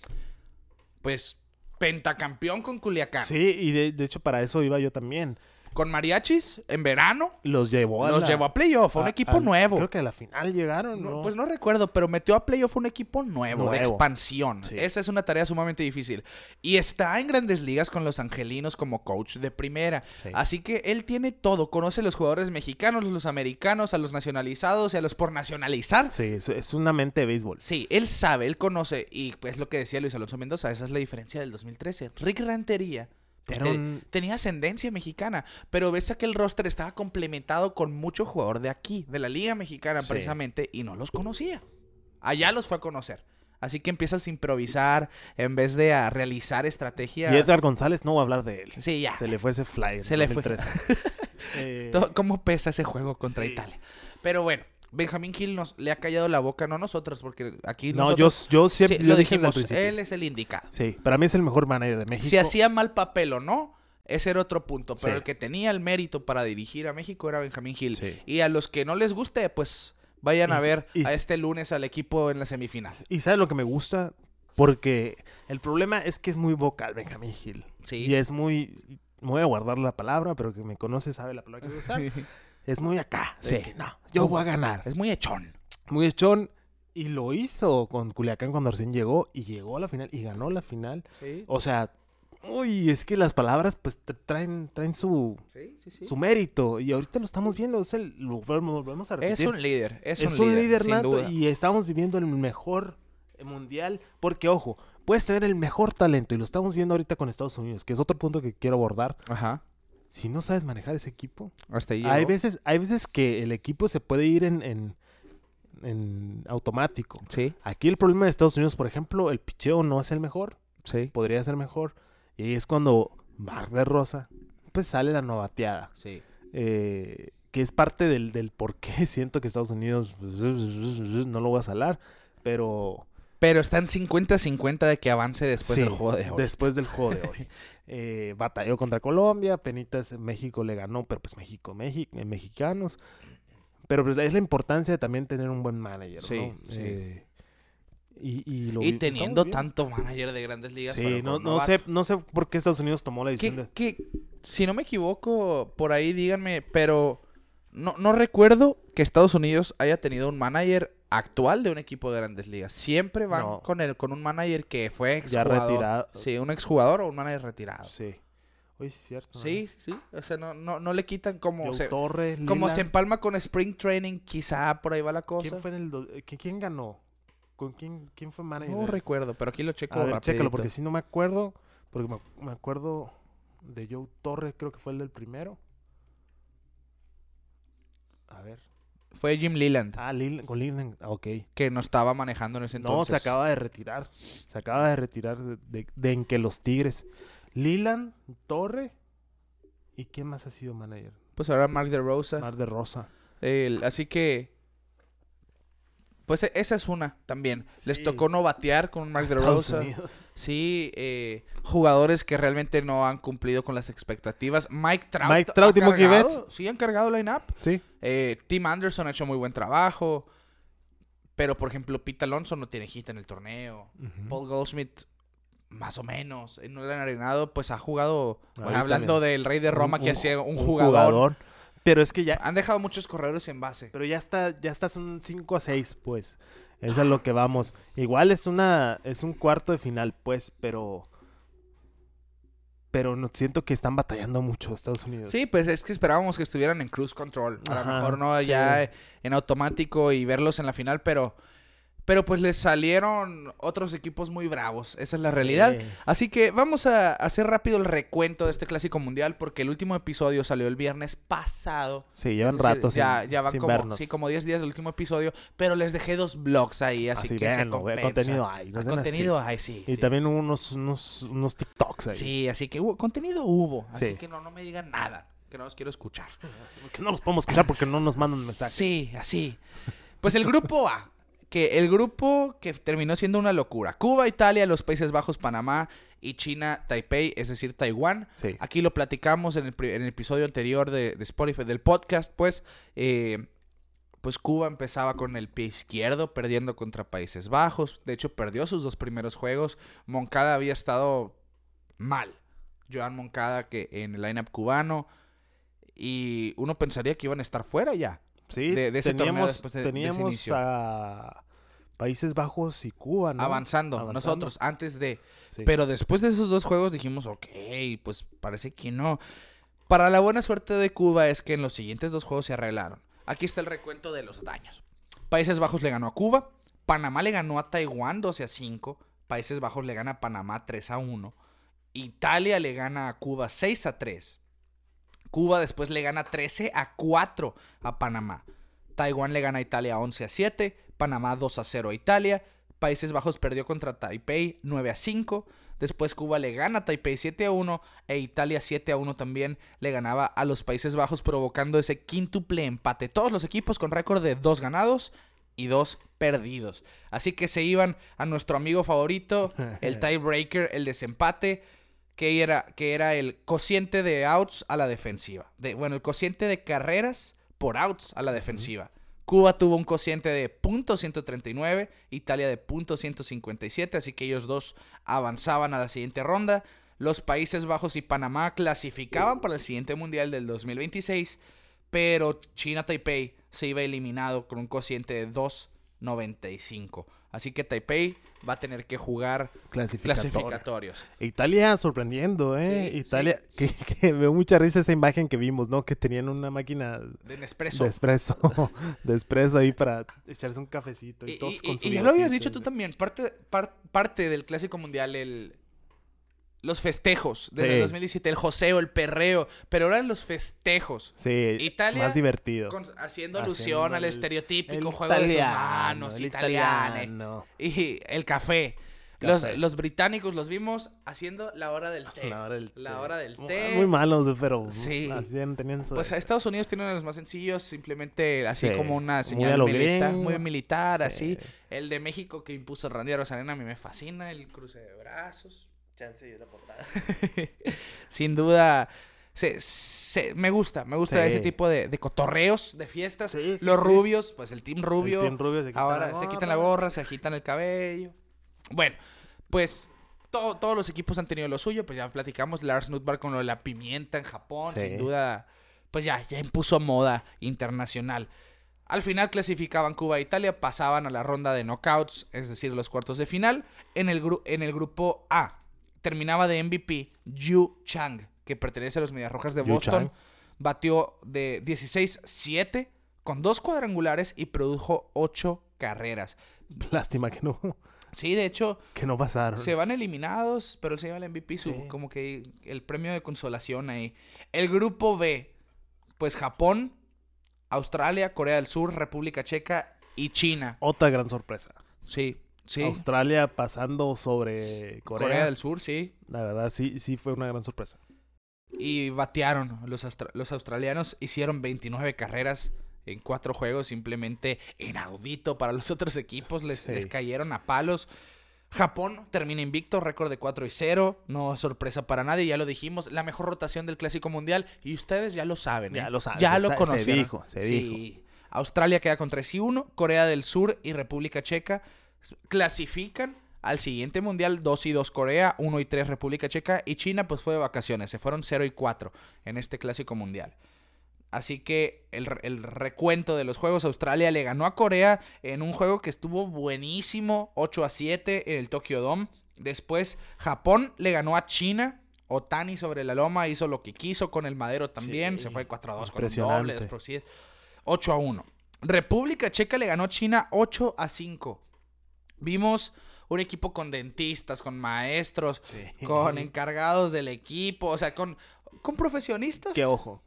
Pues pentacampeón con Culiacán. Sí, y de, de hecho para eso iba yo también. Con mariachis en verano. Los llevó a la- llevó a playoff, a un equipo al- nuevo. Creo que a la final llegaron, No, ¿no? Pues no recuerdo, pero metió a playoff un equipo nuevo, de expansión. Sí. Esa es una tarea sumamente difícil. Y está en grandes ligas con los angelinos como coach de primera. Sí. Así que él tiene todo. Conoce a los jugadores mexicanos, los americanos, a los nacionalizados y a los por nacionalizar. Sí, es, es una mente de béisbol. Sí, él sabe, él conoce. Y pues lo que decía Luis Alonso Mendoza, esa es la diferencia del 2013. Rick Rantería. Pues, Era te- un- tenía ascendencia mexicana, pero ves a que el roster estaba complementado con mucho jugador de aquí, de la Liga Mexicana Sí. precisamente, y no los conocía. Allá los fue a conocer. Así que empiezas a improvisar en vez de a realizar estrategias. Y Edgar González, no voy a hablar de él. Sí, ya. Se le fue ese fly. en Se le fue. 2013. *laughs* Eh, ¿Cómo pesa ese juego contra Sí. Italia? Pero bueno, Benjamín Gil nos le ha callado la boca, no nosotros, porque aquí no, nosotros- yo, yo siempre Sí, lo el dijimos, él es el indicado. Sí, para mí es el mejor manager de México. Si hacía mal papel o no, ese era otro punto. Pero Sí. el que tenía el mérito para dirigir a México era Benjamín Gil. Sí. Y a los que no les guste, pues vayan Y a ver y a este lunes al equipo en la semifinal. Y ¿sabes lo que me gusta? Porque el problema es que es muy vocal Benjamín Gil. Sí. Y es muy... Me voy a guardar la palabra, pero que me conoce sabe la palabra que voy a usar. *laughs* es muy acá. Sí. que, no, yo voy a ganar. Es muy echón. Muy echón. Y lo hizo con Culiacán cuando recién llegó. Y llegó a la final. Y ganó la final. Sí. O sea... Uy, es que las palabras pues tra- traen, traen su, Sí, sí, sí. su mérito. Y ahorita lo estamos viendo. Es el, lo volvemos a Es repetir. un líder. Es, es un líder sin nato duda. y estamos viviendo el mejor mundial. Porque, ojo, puedes tener el mejor talento y lo estamos viendo ahorita con Estados Unidos, que es otro punto que quiero abordar. Ajá. Si no sabes manejar ese equipo, Hasta ahí hay veces, hay veces que el equipo se puede ir en, en, en automático. Sí, Aquí el problema de Estados Unidos, por ejemplo, el picheo no es el mejor, sí, podría ser mejor. Y ahí es cuando Mar de Rosa, pues sale la novateada. sí. eh, que es parte del, del por qué *laughs* siento que Estados Unidos no lo va a salar, pero Pero está en 50-50 de que avance después sí, del juego de hoy. después del juego de hoy. *laughs* Eh, batalló contra Colombia, penitas México le ganó, pero pues México, México, mexicanos. Pero pues, es la importancia de también tener un buen manager, Sí, ¿no? sí. Eh, y, y, lo Y vi- teniendo tanto manager de grandes ligas. Sí, para no, sé, no sé por qué Estados Unidos tomó la decisión de... Que, que, si no me equivoco, por ahí díganme, pero no, no recuerdo que Estados Unidos haya tenido un manager actual de un equipo de grandes ligas. Siempre van No. con el, con un manager que fue Ya exjugador. retirado. Sí, un exjugador o un manager retirado. Sí. Oye, sí es cierto. Sí, sí, sí. O sea, no, no, no le quitan como Joe se, Torre, como se empalma con Spring Training, quizá por ahí va la cosa. ¿Quién fue en el... do- eh, ¿qui- ¿Quién ganó? ¿Con quién, quién fue manager? No recuerdo, pero aquí lo checo A ver, chécalo, porque si no me acuerdo. Porque me, me acuerdo de Joe Torres, creo que fue el del primero. A ver. Fue Jim Leland, Ah, Lil, con Leland, ok. que no estaba manejando en ese No, entonces. se acaba de retirar. Se acaba de retirar de, de- de en que los Tigres. Lilan, Torre. ¿Y quién más ha sido manager? Pues ahora Mark de Rosa. Mar de Rosa. así que. Pues e- esa es una también. Les tocó no batear con Mark de Estados Rosa. Unidos. Sí, eh, jugadores que realmente no han cumplido con las expectativas. Mike Trout. Mike Trout y Mookie Betts. Sí, han cargado line-up. Sí. Eh, Tim Anderson ha hecho muy buen trabajo. Pero, por ejemplo, Pete Alonso no tiene hit en el torneo. Paul Goldsmith, más o menos. eh, No le han arenado, pues ha jugado. Ahí hablando también. del Rey de Roma, Un- que hacía un, un jugador. Pero es que ya, Han dejado muchos corredores en base. Pero ya está, ya estás un 5 a 6, pues. Eso es lo que vamos. Igual es una, es un cuarto de final, pues, pero. Pero no, siento que están batallando mucho Estados Unidos. Sí, pues es que esperábamos que estuvieran en cruise control. A lo mejor no sí. ya en automático y verlos en la final, pero Pero pues les salieron otros equipos muy bravos. Esa es la realidad. Así que vamos a hacer rápido el recuento de este clásico mundial. Porque el último episodio salió el viernes pasado. Sí, llevan rato ya, sin, ya van sin como, vernos. sí, como 10 días del último episodio. Pero les dejé dos blogs ahí. Así, Así que se compensa. contenido hay, no Ah, contenido así. hay, sí. Y sí. también unos, unos, unos TikToks ahí. Sí, así que hubo, contenido hubo. Así Sí. que no, no me digan nada. Que no los quiero escuchar. *laughs* Que no los podemos escuchar porque no nos mandan mensajes. Sí, así. Pues el grupo A. Que el grupo que terminó siendo una locura. Cuba, Italia, los Países Bajos, Panamá y China, Taipei, es decir, Taiwán. Sí. Aquí lo platicamos en el, pri- en el episodio anterior de, de Spotify, del podcast, pues. eh, pues Cuba empezaba con el pie izquierdo, perdiendo contra Países Bajos. De hecho, perdió sus dos primeros juegos. Moncada había estado mal. Joan Moncada que en el lineup cubano. Y uno pensaría que iban a estar fuera ya. Sí, de- de ese teníamos, de- de ese teníamos inicio. a Países Bajos y Cuba, ¿no? avanzando, Avanzando. nosotros, antes de... Sí. Pero después de esos dos juegos dijimos, ok, pues parece que no. Para la buena suerte de Cuba es que en los siguientes dos juegos se arreglaron. Aquí está el recuento de los daños. Países Bajos le ganó a Cuba, Panamá le ganó a Taiwán 12 a 5, Países Bajos le gana a Panamá 3 a 1, Italia le gana a Cuba 6 a 3, Cuba después le gana 13 a 4 a Panamá, Taiwán le gana a Italia 11 a 7, Panamá 2 a 0 a Italia, Países Bajos perdió contra Taipei 9 a 5. Después Cuba le gana a Taipei 7 a 1 e Italia 7 a 1 también le ganaba a los Países Bajos provocando ese quíntuple empate. Todos los equipos con récord de 2 ganados y 2 perdidos. Así que se iban a nuestro amigo favorito, el *laughs* tiebreaker, el desempate, que era, que era el cociente de outs a la defensiva. De, bueno, el cociente de carreras por outs a la defensiva. Cuba tuvo un cociente de .139, Italia de .157, así que ellos dos avanzaban a la siguiente ronda. Los Países Bajos y Panamá clasificaban para el siguiente Mundial del 2026, pero China Taipei se iba eliminado con un cociente de 2.95. Así que Taipei va a tener que jugar Clasificatorio. clasificatorios. Italia sorprendiendo, ¿eh? Sí, Italia, Que, que *laughs* dio mucha risa esa imagen que vimos, ¿no? Que tenían una máquina De Nespresso. de espresso, *laughs* de espresso ahí para echarse un cafecito y, Y, todos y- y ya lo habías dicho tú también, parte, par- parte del Clásico Mundial, el, los festejos, desde Sí. el 2017, el joseo, el perreo, pero ahora los festejos, Sí, Italia más divertido. con- haciendo Haciendo alusión al el- estereotípico El juego de sus italiano, manos, el italiane, italiano. y el café. Café. Los, los británicos los vimos haciendo la hora del té. La hora del La té. hora del té. Muy malos, pero Sí. hacían, tenían Pues a Estados Unidos tiene uno de los más sencillos, simplemente así Sí, como una muy señal lo militar, muy militar, Sí. así. El de México que impuso Randy Rosarena a mí me fascina, el cruce de brazos. *laughs* Sin duda, se, se- me gusta, me gusta Sí. ese tipo de, de cotorreos, de fiestas. Sí, sí, Los sí. rubios, pues el team El rubio. Team Rubio se quita ahora la se quitan la gorra. se agitan el cabello. Bueno, pues to- todos los equipos han tenido lo suyo, pues ya platicamos Lars Nutbar con lo de la pimienta en Japón, Sí. sin duda, pues ya, ya impuso moda internacional. Al final clasificaban Cuba e Italia, pasaban a la ronda de knockouts, es decir, los cuartos de final. En el, gru- en el grupo A terminaba de MVP Yu Chang, que pertenece a los Medias Rojas de Yu Boston. Chang. Batió de 16-7 con dos cuadrangulares y produjo 8 carreras. *laughs* Lástima que no, Sí, de hecho, que no pasaron. se van eliminados, pero él se lleva el MVP, su- como que el premio de consolación ahí. El grupo B, pues Japón, Australia, Corea del Sur, República Checa y China. Otra gran sorpresa. Sí, sí. Australia pasando sobre Corea. Corea. del Sur, sí. La verdad, sí, sí fue una gran sorpresa. Y batearon. Los, austra- los australianos hicieron 29 carreras en cuatro juegos, simplemente inaudito para los otros equipos. Les, Sí. les cayeron a palos. Japón termina invicto, récord de 4 y 0. No es sorpresa para nadie, ya lo dijimos. La mejor rotación del Clásico Mundial. Y ustedes ya lo saben. ¿eh? Ya lo saben, Ya se lo sa- se dijo, se Sí. Australia queda con 3 y 1. Corea del Sur y República Checa clasifican al siguiente mundial 2 y 2 Corea, 1 y 3 República Checa y China pues fue de vacaciones, se fueron 0 y 4 en este clásico mundial. Así que el, el recuento de los juegos, Australia le ganó a Corea en un juego que estuvo buenísimo, 8 a 7 en el Tokyo Dome. Después Japón le ganó a China. Otani sobre la loma hizo lo que quiso con el madero también. Sí, se fue 4 a 2 con impresionante. doble. después sí, 8 a 1. República Checa le ganó a China 8 a 5. Vimos un equipo con dentistas, con maestros, con encargados del equipo, o sea, con, con profesionistas. Que ojo.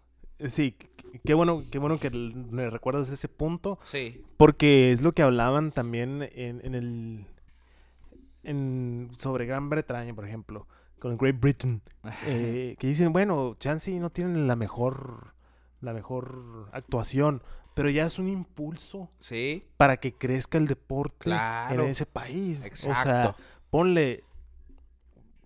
Sí, qu- qué bueno, qué bueno que me recuerdas ese punto. Sí, Porque es lo que hablaban también en, en el. En, sobre Gran Bretaña, por ejemplo. Con Great Britain. eh, que dicen, bueno, chance y no tienen la mejor. La mejor actuación. Pero ya es un impulso sí, para que crezca el deporte Claro. en ese país. O exacto. sea, ponle.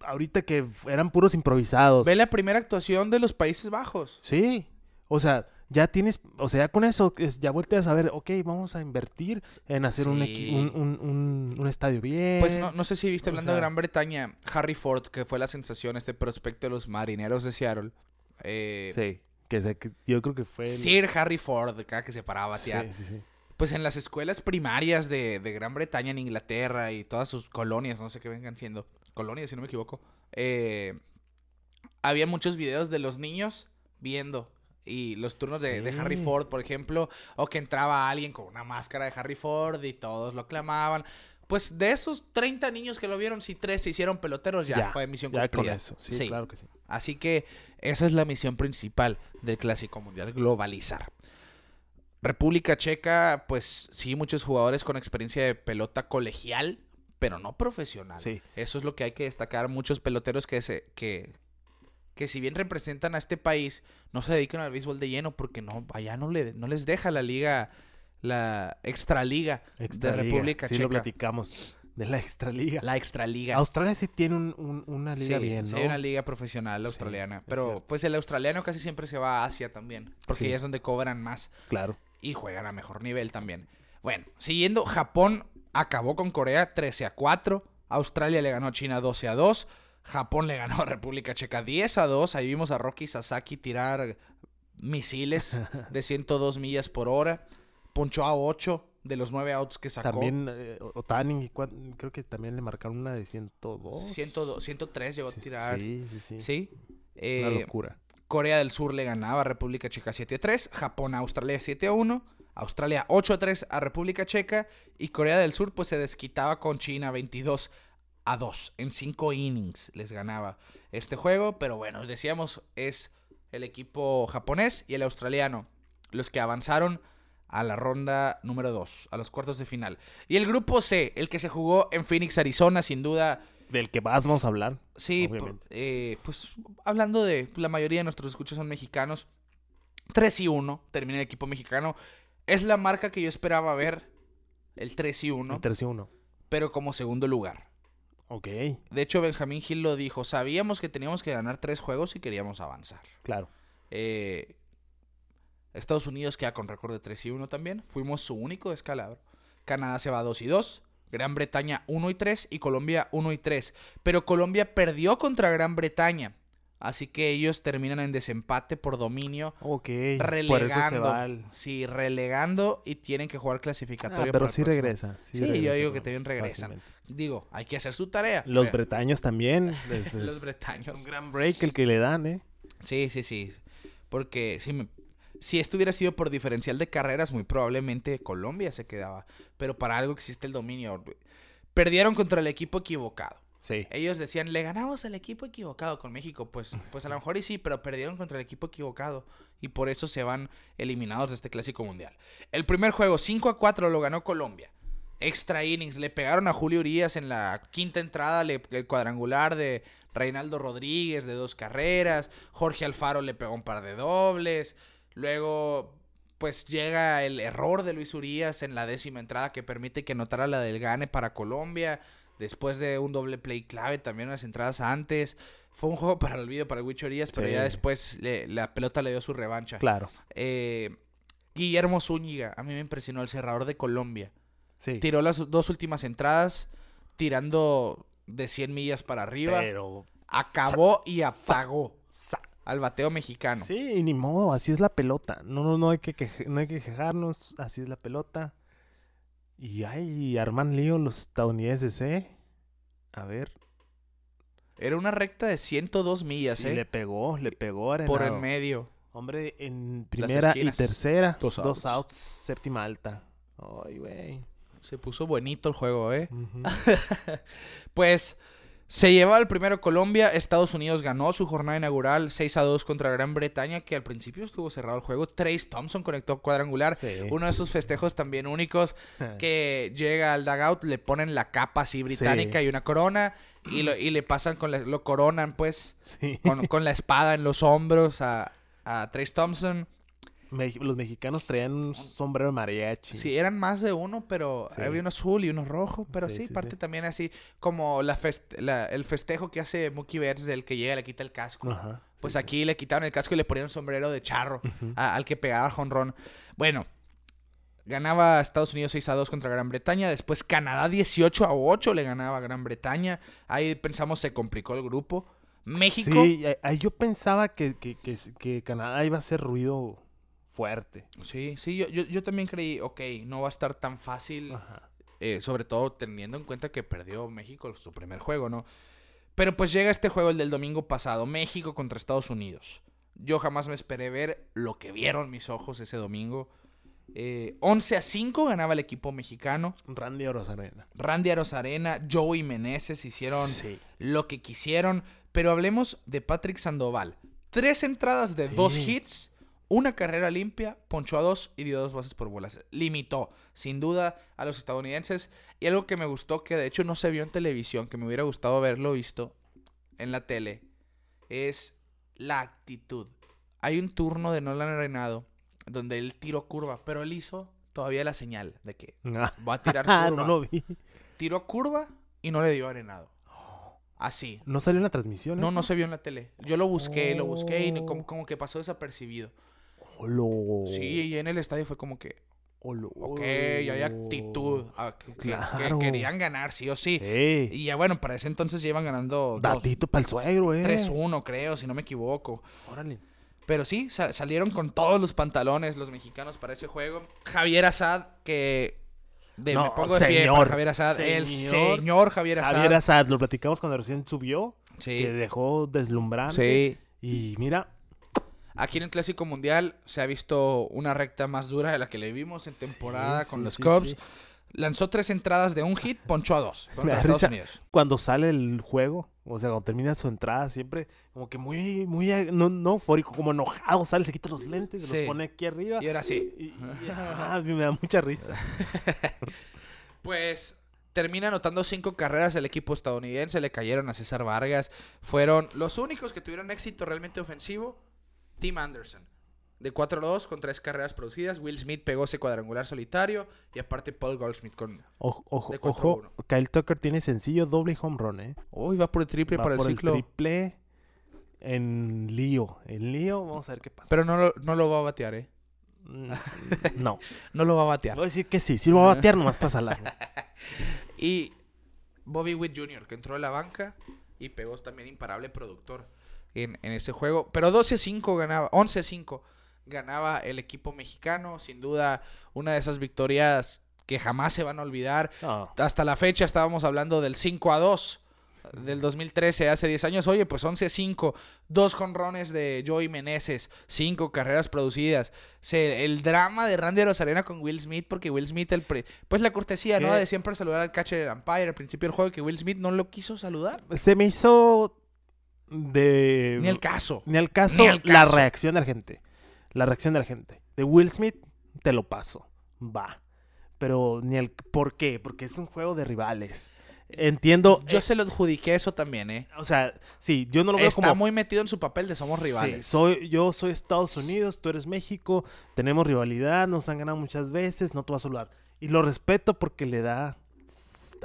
Ahorita que eran puros improvisados. Ve la primera actuación de los Países Bajos. Sí. O sea, ya tienes, o sea, ya con eso es- ya vueltes a ver, ok, vamos a invertir en hacer Sí. un, un, un- un estadio bien. Pues no, no sé si viste o hablando de Gran Bretaña, Harry Ford, que fue la sensación, este prospecto de los marineros de Seattle. Eh, Sí, que, se- que yo creo que fue... el- Sir Harry Ford, cada que se paraba a batear. Sí, sí, sí. Pues en las escuelas primarias de, de Gran Bretaña, en Inglaterra y todas sus colonias, no sé qué vengan siendo, colonias si no me equivoco, eh, había muchos videos de los niños viendo y los turnos de, de. Harry Ford, por ejemplo, o que entraba alguien con una máscara de Harry Ford y todos lo aclamaban. Pues de esos 30 niños que lo vieron, si tres se hicieron peloteros, ya, fue misión ya cumplida. con eso, sí, claro que sí. Así que esa es la misión principal del Clásico Mundial, globalizar. República Checa, pues sí, muchos jugadores con experiencia de pelota colegial, pero no profesional. Sí. Eso es lo que hay que destacar. Muchos peloteros que se, que, que si bien representan a este país, no se dedican al béisbol de lleno porque no, allá no, le, no les deja la liga, la extraliga Extraliga, de República sí lo Checa. platicamos, de la extraliga. La extraliga. Australia sí tiene un- un- una liga sí, bien, sí ¿no? hay una liga profesional Sí, australiana. es pero pues el australiano casi siempre se va a Asia también. Porque Sí. ahí es donde cobran más Claro. y juegan a mejor nivel también. Bueno, siguiendo, Japón acabó con Corea 13 a 4. Australia le ganó a China 12 a 2. Japón le ganó a República Checa 10 a 2. Ahí vimos a Rocky Sasaki tirar misiles *laughs* de 102 millas por hora. Punchó a 8 de los 9 outs que sacó. También eh, Otani, creo que también le marcaron una de 102. 102, 103 llegó Sí, a tirar. Sí, sí, sí. Sí. Una Eh, locura. Corea del Sur le ganaba a República Checa 7 a 3, Japón a Australia 7 a 1, Australia 8 a 3 a República Checa y Corea del Sur pues se desquitaba con China 22 a 2. En 5 innings les ganaba este juego, pero bueno, decíamos es el equipo japonés y el australiano los que avanzaron a la ronda número 2, a los cuartos de final. Y el grupo C, el que se jugó en Phoenix, Arizona, sin duda Del que vamos a hablar. Sí, eh, pues hablando de la mayoría de nuestros escuchas son mexicanos. 3 y 1 termina el equipo mexicano. Es la marca que yo esperaba ver, el 3 y 1, El tercio uno. pero como segundo lugar. Ok, De hecho, Benjamín Gil lo dijo, sabíamos que teníamos que ganar tres juegos y queríamos avanzar. claro. Eh, Estados Unidos queda con récord de 3 y 1 también. Fuimos su único descalabro. Canadá se va 2 y 2. Gran Bretaña 1 y 3 y Colombia 1 y 3. Pero Colombia perdió contra Gran Bretaña. Así que ellos terminan en desempate por dominio, Ok. relegando. Por eso se va al... Sí, relegando y tienen que jugar Ah, clasificatorio. pero para el sí regresa. Sí, yo regresa, digo que también regresan. Digo, hay que hacer su tarea. Los pero- bretaños también. *laughs* Los bretaños. Es un gran break el que le dan, ¿eh? Sí, sí, sí. Porque si, me- si esto hubiera sido por diferencial de carreras, muy probablemente Colombia se quedaba. Pero para algo existe el dominio. Perdieron contra el equipo equivocado. Sí. Ellos decían, le ganamos al equipo equivocado con México. Pues, *laughs* pues a lo mejor y sí, pero perdieron contra el equipo equivocado. Y por eso se van eliminados de este clásico mundial. El primer juego, 5 a 4, lo ganó Colombia. Extra innings, le pegaron a Julio Urias en la quinta entrada, le- el cuadrangular de Reinaldo Rodríguez de dos carreras. Jorge Alfaro le pegó un par de dobles. Luego, pues llega el error de Luis Urias en la décima entrada que permite que anotara la del Gane para Colombia. Después de un doble play clave, también unas entradas antes. Fue un juego para el olvido para el Wicho Urias, pero Sí. ya después le- la pelota le dio su revancha. Claro. Eh, Guillermo Zúñiga, a mí me impresionó el cerrador de Colombia. Sí. Tiró las dos últimas entradas, tirando de 100 millas para arriba. Pero... Acabó y apagó sa- al bateo mexicano. Sí, y ni modo, así es la pelota. No, no, no hay que, queje- no hay que quejarnos, así es la pelota. Y ay, arman lío los estadounidenses, ¿eh? A ver. Era una recta de 102 millas, sí, ¿eh? le pegó, le pegó a Por en medio. Hombre, en primera y tercera, Dos dos, outs. outs. séptima alta. Ay, güey. Se puso bonito el juego, ¿eh? *laughs* Pues se llevaba el primero Colombia, Estados Unidos ganó su jornada inaugural 6 a 2 contra Gran Bretaña, que al principio estuvo cerrado el juego. Trace Thompson conectó cuadrangular. Sí. Uno de esos festejos también únicos *laughs* que llega al dugout, le ponen la capa así británica Sí. y una corona y, lo, y le pasan con la, lo coronan pues Sí. con, con la espada en los hombros a, a Trace Thompson. Me- los mexicanos traían un sombrero de mariachi. Sí, eran más de uno, pero Sí. había uno azul y uno rojo, pero sí, parte también así como la el festejo que hace Mookie Betts del que llega y le quita el casco. Ajá. Pues aquí le quitaron el casco y le ponían un sombrero de charro a- al que pegaba jonrón. Bueno, ganaba Estados Unidos 6 a 2 contra Gran Bretaña. Después Canadá 18 a 8 le ganaba a Gran Bretaña. Ahí pensamos se complicó el grupo. México. Sí, ahí- ahí yo pensaba que, que, que, que Canadá iba a hacer ruido fuerte. Sí, sí, yo, yo, yo también creí, ok, no va a estar tan fácil. Eh, sobre todo teniendo en cuenta que perdió México su primer juego, ¿no? Pero pues llega este juego, el del domingo pasado, México contra Estados Unidos. Yo jamás me esperé ver lo que vieron mis ojos ese domingo. Eh, 11 a 5 ganaba el equipo mexicano. Randy Rosarena. Randy Arozarena, Joey Meneses hicieron Sí. lo que quisieron. Pero hablemos de Patrick Sandoval. Tres entradas de Sí. dos hits, una carrera limpia, ponchó a dos y dio dos bases por bolas. Limitó, sin duda, a los estadounidenses. Y algo que me gustó, que de hecho no se vio en televisión, que me hubiera gustado haberlo visto en la tele, es la actitud. Hay un turno de Nolan Arenado donde él tiró curva, pero él hizo todavía la señal de que Ah, va a tirar *laughs* curva. no lo vi. Tiró curva y no le dio arenado. Así. ¿No salió en la transmisión? No, eso? no se vio en la tele. Yo lo busqué, lo busqué y no- Oh. como, como que pasó desapercibido. Olo. Sí, y en el estadio fue como que, Olo. ok, hay actitud. que, que- que Claro. querían ganar, sí o sí. Sí. Y ya bueno, para ese entonces ya iban ganando Datito para el suegro, eh. 3-1, creo, si no me equivoco. Órale. Pero sí, sa- salieron con todos los pantalones los mexicanos para ese juego. Javier Azad, que... De, me No, pongo de pie para señor, Javier Azad. El señor señor Javier Azad. Javier Azad, lo platicamos cuando recién subió. Sí. Que dejó deslumbrante. Sí. Y mira, Aquí en el Clásico Mundial se ha visto una recta más dura de la que le vimos en Sí, temporada con sí, los Cubs. sí. Lanzó tres entradas de un hit, ponchó a dos *laughs* contra Estados risa Unidos. cuando sale el juego, o sea, cuando termina su entrada, siempre como que muy, muy, no, no eufórico, como enojado, sale, se quita los lentes, se los pone aquí arriba. Y ahora sí. Y, y- ah, me da mucha risa. *laughs* Pues termina anotando cinco carreras el equipo estadounidense, le cayeron a César Vargas. Fueron los únicos que tuvieron éxito realmente ofensivo. Tim Anderson. De 4-2 con tres carreras producidas. Will Smith pegó ese cuadrangular solitario. Y aparte Paul Goldschmidt con... Ojo, ojo. Kyle Tucker tiene sencillo doble home run, ¿eh? Uy, va por el triple Va para el ciclo. triple en lío. En lío, vamos a ver qué pasa. Pero no lo, no lo va a batear, ¿eh? Mm, no. *laughs* No lo va a batear. Voy a decir que sí, sí lo va a batear nomás para salarlo. *laughs* Y Bobby Witt Jr., que entró a la banca y pegó también imparable productor en, en ese juego. Pero 12-5 ganaba, 11-5 ganaba el equipo mexicano. Sin duda, una de esas victorias que jamás se van a olvidar. No. Hasta la fecha estábamos hablando del 5 a 2 del 2013, hace 10 años. Oye, pues 11-5, dos jonrones de Joey Meneses, cinco carreras producidas. Se- el drama de Randy Rosarena con Will Smith, porque Will Smith, el pre- pues la cortesía, ¿no? De siempre saludar al catcher umpire al principio del juego, que Will Smith no lo quiso saludar. Se me hizo de... Ni el caso. Ni al caso, Ni al la reacción de la gente. La reacción de la gente. De Will Smith, te lo paso. Va. Pero ni el... ¿Por qué? Porque es un juego de rivales. Entiendo... Yo eh, se lo adjudiqué eso también, ¿eh? o sea, sí, yo no lo veo Está como... muy metido en su papel de somos Sí, rivales. soy, yo soy Estados Unidos, tú eres México, tenemos rivalidad, nos han ganado muchas veces, no te vas a saludar. Y lo respeto porque le da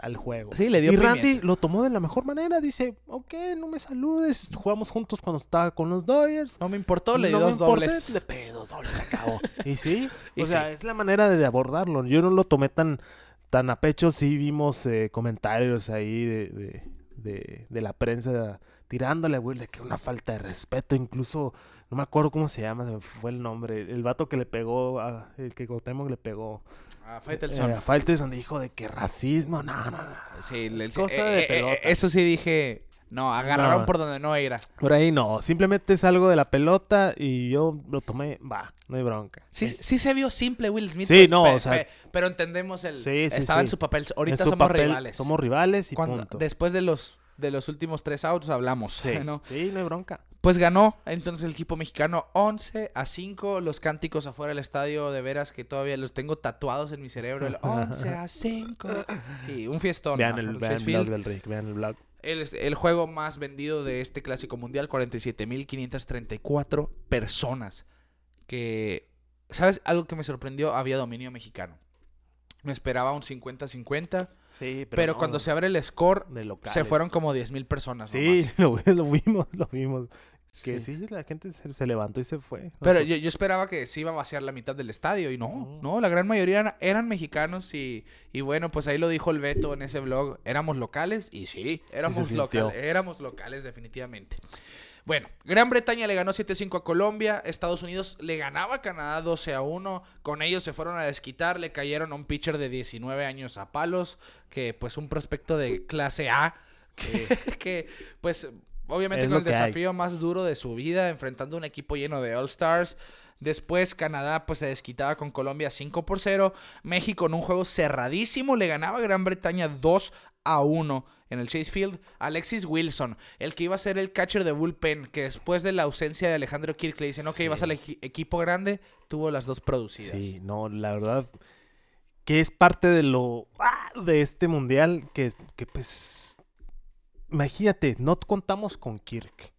al juego. Sí, le dio y Randy pimienta. lo tomó de la mejor manera, dice, ok, no me saludes, jugamos juntos cuando estaba con los Dodgers. No me importó, le dio No me dos importa, dobles. Le pegué dos dobles, se acabó. y sí, *laughs* Y o sea, es la manera de abordarlo. Yo no lo tomé tan, tan a pecho, sí vimos eh, comentarios ahí de, de, de- de la prensa tirándole a Will de que una falta de respeto, incluso, no me acuerdo cómo se llama, se me fue el nombre, el vato que le pegó, a, el que Cuauhtémoc le pegó A eh, Faitelson. a Faitelson, dijo de que racismo, no, no, no. Sí, le- Es cosa eh, de eh, pelota. eso sí dije. No, agarraron No. por donde no era. Por ahí no. Simplemente es algo de la pelota y yo lo tomé. Va, no hay bronca. Sí, sí se vio simple Will Smith. Sí, pues, no, o sea- pe- pero entendemos el... Sí, sí, estaba en su papel. Ahorita su somos papel, rivales. Somos rivales y Cuando- punto. Después de los, de los últimos tres outs hablamos. Sí, *laughs* ¿no? sí, no hay bronca. Pues ganó entonces el equipo mexicano 11 a 5. Los cánticos afuera del estadio, de veras que todavía los tengo tatuados en mi cerebro. El 11 a 5. Sí, un fiestón. Vean el, vean el blog Field. del Rick, vean el blog. El, el juego más vendido de este clásico mundial, 47.534 personas. Que, ¿sabes? Algo que me sorprendió, había dominio mexicano. Me esperaba un 50-50, Sí, pero, cuando se abre el score, se fueron como 10.000 personas. Sí, nomás. lo, *laughs* lo vimos, lo vimos. Que Sí. sí, la gente se, se levantó y se fue. Pero yo, yo esperaba que se iba a vaciar la mitad del estadio y no, No. la gran mayoría eran, eran mexicanos y, y bueno, pues ahí lo dijo el Beto en ese blog, éramos locales y sí, éramos, sintió. locales, éramos locales definitivamente. Bueno, Gran Bretaña le ganó 7-5 a Colombia, Estados Unidos le ganaba a Canadá 12 a 1, con ellos se fueron a desquitar, le cayeron a un pitcher de 19 años a palos, que pues un prospecto de clase A, que, *laughs* que, pues obviamente Es con el hay. desafío más duro de su vida, enfrentando un equipo lleno de All Stars. Después Canadá pues se desquitaba con Colombia 5 por 0. México en un juego cerradísimo le ganaba a Gran Bretaña 2 a 1 en el Chase Field. Alexis Wilson, el que iba a ser el catcher de bullpen, que después de la ausencia de Alejandro Kirk le dicen, ok, Sí. vas al equi- equipo grande, tuvo las dos producidas. Sí, no, la verdad que es parte de lo ah, de este mundial que, que pues imagínate, no contamos con Kirk,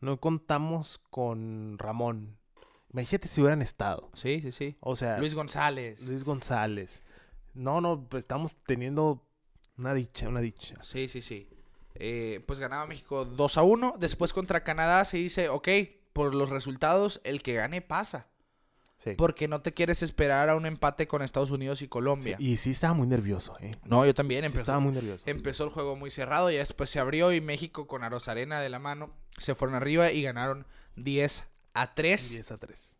no contamos con Ramón. Imagínate si hubieran estado. Sí, sí, sí. O sea, Luis González. Luis González. No, no, estamos teniendo una dicha, una dicha. Sí, sí, sí. Eh, pues ganaba México 2 a 1. Después contra Canadá se dice, ok, por los resultados, el que gane pasa. Sí. Porque no te quieres esperar a un empate con Estados Unidos y Colombia. Sí, Y sí estaba muy nervioso, ¿eh? No, yo también. Sí Empezó, estaba muy nervioso. empezó el juego muy cerrado y después se abrió y México con Arena de la mano se fueron arriba y ganaron 10 a 3 10 a 3.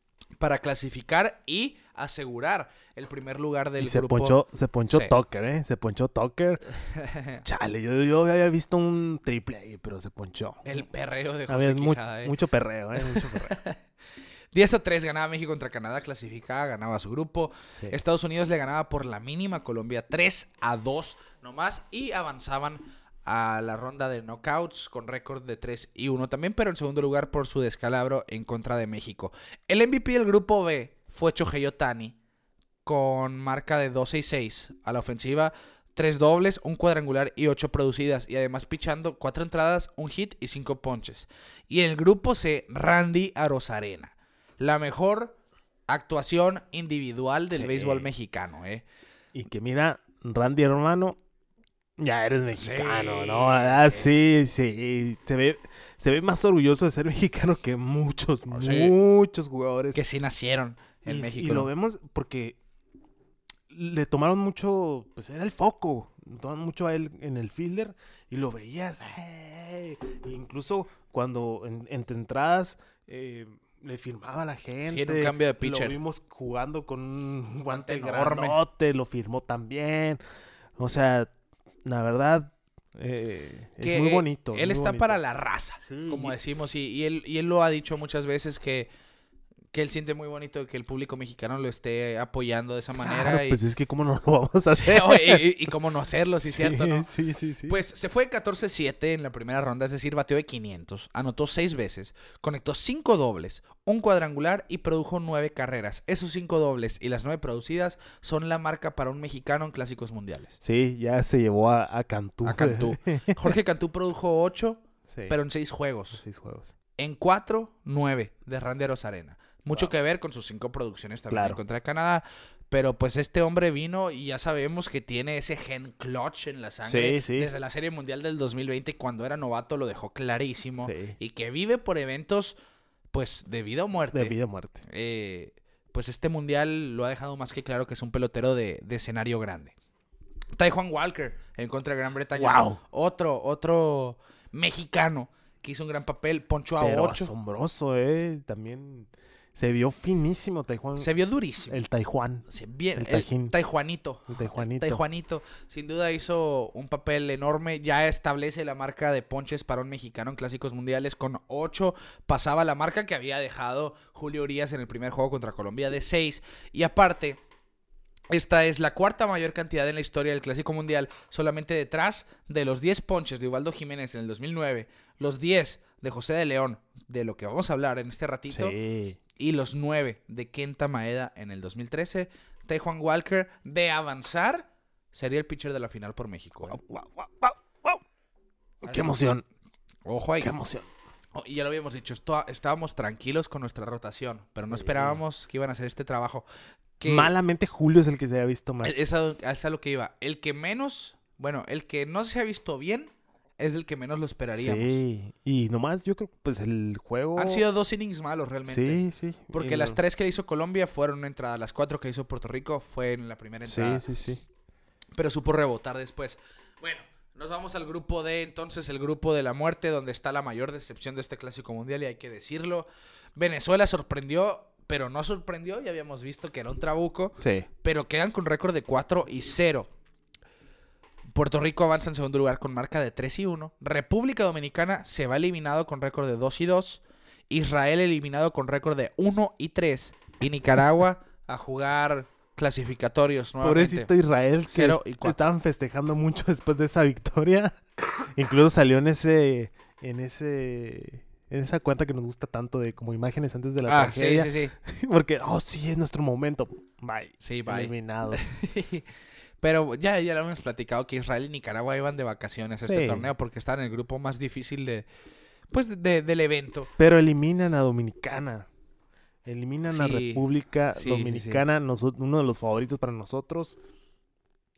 Para clasificar y asegurar el primer lugar del Y se grupo. ponchó, se ponchó Sí. Tucker, ¿eh? Se ponchó Tucker. *laughs* Chale, yo, yo había visto un triple ahí, pero se ponchó. el perreo de José mu- Quijada, eh. mucho perreo, ¿eh? Mucho perreo. *laughs* 10 a 3 ganaba México contra Canadá, clasificaba, ganaba su grupo. Sí. Estados Unidos le ganaba por la mínima Colombia 3 a 2 nomás y avanzaban a la ronda de knockouts con récord de 3 y 1 también, pero en segundo lugar por su descalabro en contra de México. El MVP del grupo B fue Chohei Otani con marca de 12 y 6 a la ofensiva. Tres dobles, un cuadrangular y ocho producidas. Y además pichando cuatro entradas, un hit y cinco ponches. Y en el grupo C, Randy Arozarena. La mejor actuación individual del Sí. béisbol mexicano, ¿eh? Y que mira, Randy hermano, ya eres mexicano, Sí, ¿no? Ah, sí, sí. Se ve, se ve más orgulloso de ser *laughs* mexicano que muchos, sí. muchos jugadores. Que sí nacieron en y, México. y lo vemos porque le tomaron mucho, pues era el foco, le tomaron mucho a él en el fielder y lo veías. ¡ey! E incluso cuando en- entre entradas eh, le firmaba a la gente. en un cambio de pitcher. Lo vimos jugando con un guante enorme. lo firmó también. O sea, la verdad, eh, Que, es muy bonito. Él muy está bonito. para la raza, Sí, como decimos. Y, y él, y él lo ha dicho muchas veces que, que él siente muy bonito que el público mexicano lo esté apoyando de esa manera. Claro, y, pues es que cómo no lo vamos a hacer. y, y cómo no hacerlo, *laughs* sí, cierto, ¿no? Sí, sí, sí. Pues se fue 14-7 en la primera ronda, es decir, bateó de 500, anotó 6 veces, conectó 5 dobles, un cuadrangular y produjo 9 carreras. Esos 5 dobles y las 9 producidas son la marca para un mexicano en clásicos mundiales. Sí, ya se llevó a, a Cantú. A Cantú. *laughs* Jorge Cantú produjo 8, Sí, pero en 6 juegos. seis juegos. En 4, 9 de Randeros Arena. Mucho Wow. que ver con sus 5 producciones también Claro. contra Canadá. Pero pues este hombre vino y ya sabemos que tiene ese gen clutch en la sangre. Sí, sí. Desde la Serie Mundial del 2020, cuando era novato, lo dejó clarísimo. Sí. Y que vive por eventos, pues, de vida o muerte. De vida o muerte. Eh, pues este mundial lo ha dejado más que claro que es un pelotero de, de escenario grande. Taijuan Walker en contra de Gran Bretaña. Wow. Otro, otro mexicano que hizo un gran papel. Ponchó a Pero 8. asombroso, ¿eh? También Se vio finísimo Taijuan. Se vio durísimo. El Taijuan. Sí, bien, el el. Taijuanito. El Taijuanito. Taijuanito. Sin duda hizo un papel enorme. Ya establece la marca de ponches para un mexicano en clásicos mundiales con 8. Pasaba la marca que había dejado Julio Urias en el primer juego contra Colombia de 6. Y aparte, esta es la cuarta mayor cantidad en la historia del Clásico Mundial, solamente detrás de los 10 ponches de Ubaldo Jiménez en el 2009, los 10 de José de León, de lo que vamos a hablar en este ratito, Sí. Y los 9 de Kenta Maeda en el 2013. Juan Walker, de avanzar, sería el pitcher de la final por México. ¿eh? Guau, guau, guau. Qué emoción. Ojo ahí. Qué emoción. Oh, y ya lo habíamos dicho, esto- estábamos tranquilos con nuestra rotación, pero no Sí. esperábamos que iban a hacer este trabajo. Que Malamente Julio es el que se había visto más. es, a, es a lo que iba. El que menos, bueno, el que no se ha visto bien es el que menos lo esperaríamos. Sí. Y nomás yo creo que pues el juego. Han sido dos innings malos realmente. Sí, sí. Porque las no- tres que hizo Colombia fueron una entrada, las cuatro que hizo Puerto Rico fue en la primera entrada. Sí, sí, sí. pero supo rebotar después. Bueno, nos vamos al grupo D, entonces el grupo de la muerte, donde está la mayor decepción de este clásico mundial, y hay que decirlo. Venezuela sorprendió, pero no sorprendió, ya habíamos visto que era un trabuco, Sí. pero quedan con récord de 4 y 0. Puerto Rico avanza en segundo lugar con marca de 3 y 1. República Dominicana se va eliminado con récord de 2 y 2. Israel eliminado con récord de 1 y 3. Y Nicaragua a jugar clasificatorios nuevamente. Pobrecito Israel, que y estaban festejando mucho *laughs* después de esa victoria. Incluso salió en ese, en ese, en esa cuenta que nos gusta tanto de como imágenes antes de la Ah, sí, tragedia. sí, sí. *laughs* Porque, oh, sí, es nuestro momento. Bye. Sí, bye. Eliminado. *laughs* Pero ya, ya lo hemos platicado que Israel y Nicaragua iban de vacaciones a este Sí. torneo porque están en el grupo más difícil de, pues, de- del evento. Pero eliminan a Dominicana. Eliminan a República sí. Dominicana, uno de los favoritos para nosotros.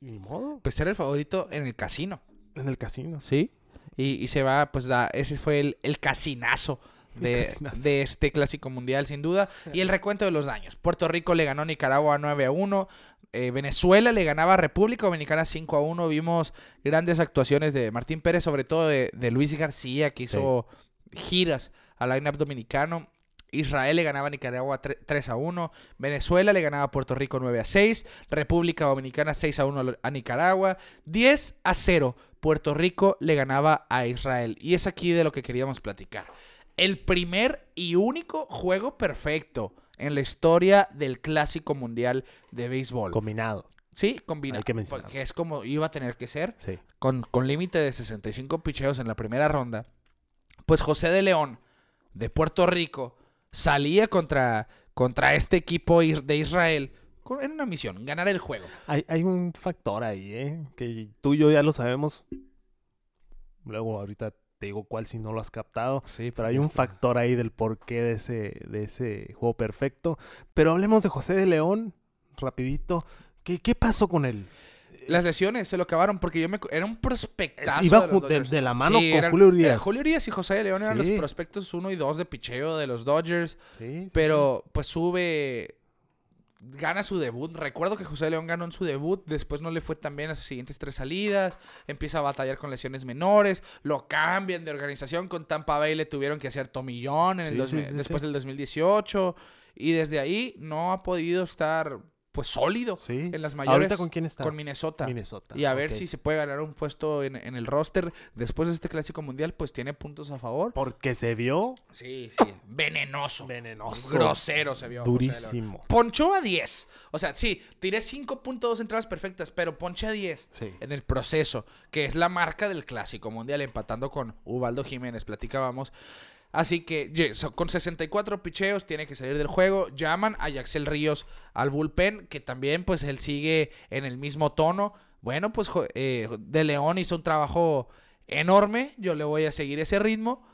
Ni modo, Pues era el favorito en el casino. en el casino. Sí. Y, y se va, pues da, ese fue el, el casinazo. De, de este clásico mundial, sin duda. Y el recuento de los daños. Puerto Rico le ganó a Nicaragua 9 a 1. Eh, Venezuela le ganaba a República Dominicana 5 a 1. Vimos grandes actuaciones de Martín Pérez, sobre todo de, Luis García, que hizo giras al line-up dominicano. Israel le ganaba a Nicaragua 3 3 a 1. Venezuela le ganaba a Puerto Rico 9 a 6. República Dominicana 6 a 1 a lo- a Nicaragua. 10 a 0. Puerto Rico le ganaba a Israel. Y es aquí de lo que queríamos platicar. El primer y único juego perfecto en la historia del Clásico Mundial de Béisbol. Combinado. sí, combina. Hay que mencionarlo. Que es como iba a tener que ser Sí. con, con límite de 65 picheos en la primera ronda, pues José de León de Puerto Rico salía contra, contra este equipo de Israel en una misión, ganar el juego. Hay, hay un factor ahí, ¿eh? Que tú y yo ya lo sabemos. Luego ahorita te digo cuál si no lo has captado. Sí, Pero hay un factor ahí del porqué de ese, de ese juego perfecto. Pero hablemos de José de León, rapidito. ¿Qué, qué pasó con él? Las lesiones se lo acabaron porque yo me... Era un prospectazo. Iba de, la mano con eran- Julio Urias. Julio Urias y José de León eran los prospectos 1 y 2 de picheo de los Dodgers. Sí, Pero pues sube, gana su debut. Recuerdo que José León ganó en su debut, después no le fue tan bien a sus siguientes tres salidas, empieza a batallar con lesiones menores, lo cambian de organización, con Tampa Bay le tuvieron que hacer tomillón en el sí, sí, después del 2018 y desde ahí no ha podido estar pues sólido Sí. en las mayores ¿Ahorita con quién está? con Minnesota. Minnesota. Y a ver si se puede ganar un puesto en, en el roster después de este clásico mundial, pues tiene puntos a favor. Porque se vio Sí, sí, venenoso. venenoso. Grosero se vio. Durísimo. Ponchó a 10. O sea, sí, tiré 5.2 entradas perfectas, pero ponché a 10 Sí. en el proceso, que es la marca del clásico mundial, empatando con Ubaldo Jiménez, platicábamos. Así que ye- so- con 64 picheos tiene que salir del juego. Llaman a Yaxel Ríos al bullpen, que también pues él sigue en el mismo tono. Bueno, pues eh, De León hizo un trabajo enorme. Yo le voy a seguir ese ritmo.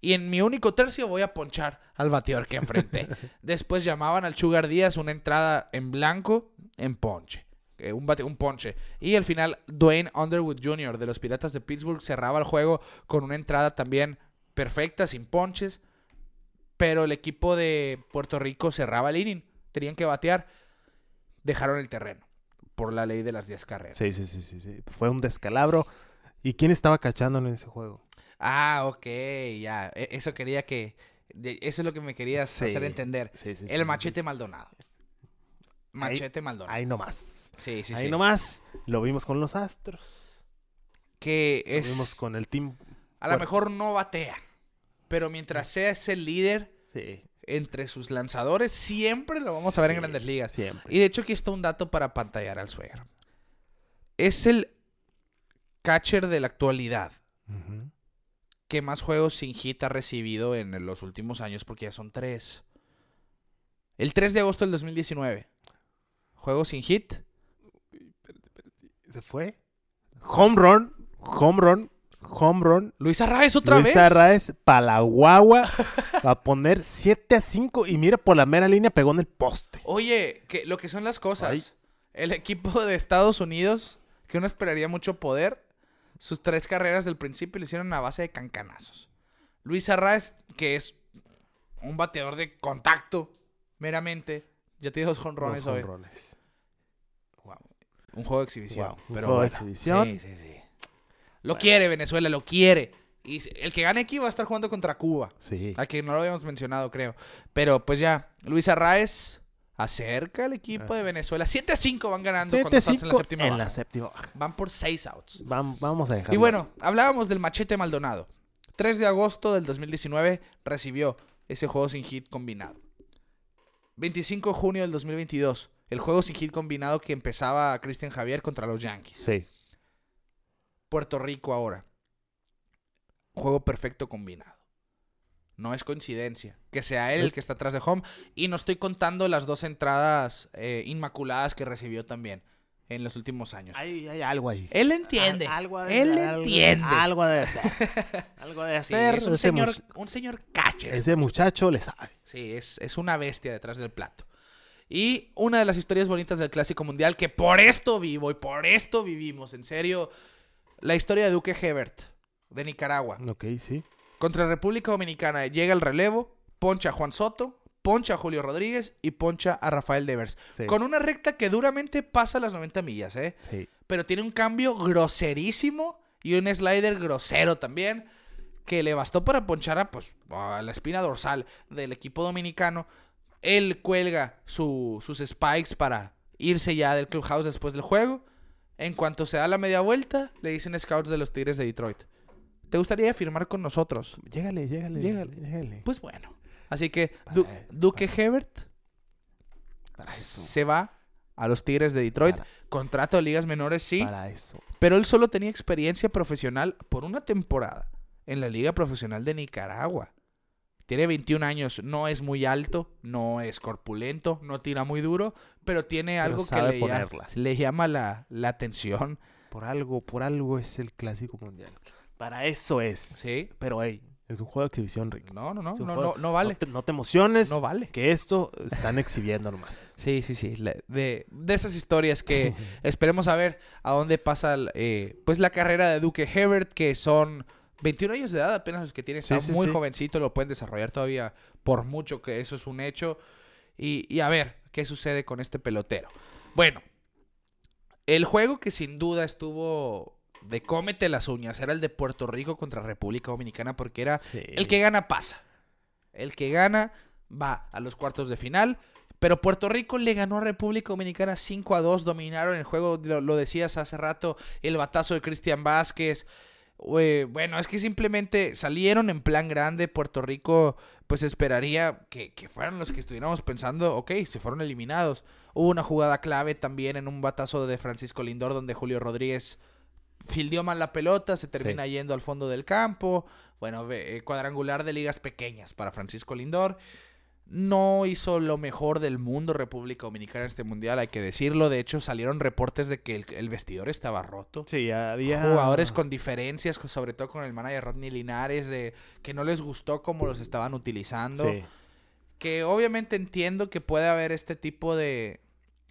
Y en mi único tercio voy a ponchar al bateador que enfrenté. *laughs* Después llamaban al Sugar Díaz una entrada en blanco en ponche. Eh, un, bate- un ponche. Y al final, Dwayne Underwood Jr. de los Piratas de Pittsburgh cerraba el juego con una entrada también perfecta, sin ponches. Pero el equipo de Puerto Rico cerraba el inning. Tenían que batear. Dejaron el terreno. Por la ley de las 10 carreras. Sí, sí, sí, sí, sí. Fue un descalabro. ¿Y quién estaba cachando en ese juego? Ah, ok, ya. E- Eso quería que, Eso es lo que me querías Sí. hacer entender. Sí, sí, el sí, machete Maldonado. Machete Maldonado. Ahí nomás. sí, sí, Ahí sí. nomás. Lo vimos con los Astros. Que Lo es... vimos con el team. A lo mejor no batea. Pero mientras sea ese líder Sí, entre sus lanzadores, siempre lo vamos a ver en grandes ligas. siempre. Y de hecho aquí está un dato para pantallar al suegro. Es el catcher de la actualidad que más juegos sin hit ha recibido en los últimos años, porque ya son tres. El 3 de agosto del 2019. Juego sin hit. Se fue. Home run. Home run. Home run. Luis Arraez otra Luis vez. Arraez para la guagua. va a poner 7 a 5. Y mira, por la mera línea pegó en el poste. Oye, que lo que son las cosas. Ay. El equipo de Estados Unidos, que uno esperaría mucho poder, sus tres carreras del principio lo hicieron a base de cancanazos. Luis Arraez, que es un bateador de contacto, meramente, ya tiene dos jonrones hoy. Un juego de exhibición. Wow, un pero juego de bueno. exhibición. Sí, sí, sí. Lo quiere Venezuela, lo quiere. Y el que gane aquí va a estar jugando contra Cuba. Sí. A que no lo habíamos mencionado, creo. Pero pues ya, Luis Arraez acerca al equipo de Venezuela. 7 a 5 van ganando 7 cuando están en 5 la séptima en baja. la séptima baja. Van por 6 outs. Vam- Vamos a dejarlo. Y bueno, hablábamos del machete Maldonado. 3 de agosto del 2019 recibió ese juego sin hit combinado. 25 de junio del 2022, el juego sin hit combinado que empezaba Cristian Javier contra los Yankees. Sí. Puerto Rico ahora. Juego perfecto combinado. No es coincidencia que sea él el que está atrás de home. Y no estoy contando las dos entradas eh, inmaculadas que recibió también en los últimos años. Hay, hay algo ahí. Él entiende. Al- algo de- él algo- entiende. Algo de hacer. *laughs* algo de Sí, hacer. es un señor, un señor ese muchacho le sabe. Sí, es, es una bestia detrás del plato. Y una de las historias bonitas del Clásico Mundial, que por esto vivo y por esto vivimos, en serio, la historia de Duque Hebert, de Nicaragua. Ok, sí. Contra República Dominicana llega el relevo, poncha a Juan Soto, poncha a Julio Rodríguez y poncha a Rafael Devers. Sí. Con una recta que duramente pasa las 90 millas, ¿eh? Sí. Pero tiene un cambio groserísimo y un slider grosero también que le bastó para ponchar a, pues, a la espina dorsal del equipo dominicano. Él cuelga su- sus spikes para irse ya del clubhouse después del juego. En cuanto se da la media vuelta, le dicen scouts de los Tigres de Detroit. ¿Te gustaría firmar con nosotros? Llégale, llégale. Llégale. Llégale. Pues bueno. Así que Para- Duque Hebert Para eso. se va a los Tigres de Detroit. Contrato de ligas menores, sí. Para eso. Pero él solo tenía experiencia profesional por una temporada en la Liga Profesional de Nicaragua. Tiene 21 años, no es muy alto, no es corpulento, no tira muy duro, pero tiene Pero algo que le, ya- ponerlas. le llama la, la atención. Por algo, por algo es el clásico mundial. Para eso es. ¿Sí? Pero, hey, es un juego de exhibición, Rick. No, no, no, no, no, no vale. No te, no te emociones. No vale. Que esto están exhibiendo nomás. *laughs* Sí, sí, sí. De, de esas historias que *laughs* esperemos a ver a dónde pasa eh, pues la carrera de Duque Hebert, que son 21 años de edad apenas los que tiene. Está Sí, muy sí. jovencito, lo pueden desarrollar todavía por mucho que eso es un hecho. Y, y a ver qué sucede con este pelotero. Bueno, el juego que sin duda estuvo de cómete las uñas era el de Puerto Rico contra República Dominicana porque era el que gana pasa. El que gana va a los cuartos de final. Pero Puerto Rico le ganó a República Dominicana 5 a 2. Dominaron el juego, lo, lo decías hace rato, el batazo de Cristian Vázquez. Eh, bueno, es que simplemente salieron en plan grande. Puerto Rico, pues esperaría que, que fueran los que estuviéramos pensando, ok, se fueron eliminados. Hubo una jugada clave también en un batazo de Francisco Lindor donde Julio Rodríguez fildió mal la pelota, se termina yendo al fondo del campo. Bueno, ve- eh, cuadrangular de ligas pequeñas para Francisco Lindor. No hizo lo mejor del mundo República Dominicana en este mundial, hay que decirlo. De hecho, salieron reportes de que el, el vestidor estaba roto. Sí, había... Jugadores con diferencias, sobre todo con el manager Rodney Linares, de que no les gustó cómo los estaban utilizando. Sí, Que obviamente entiendo que puede haber este tipo de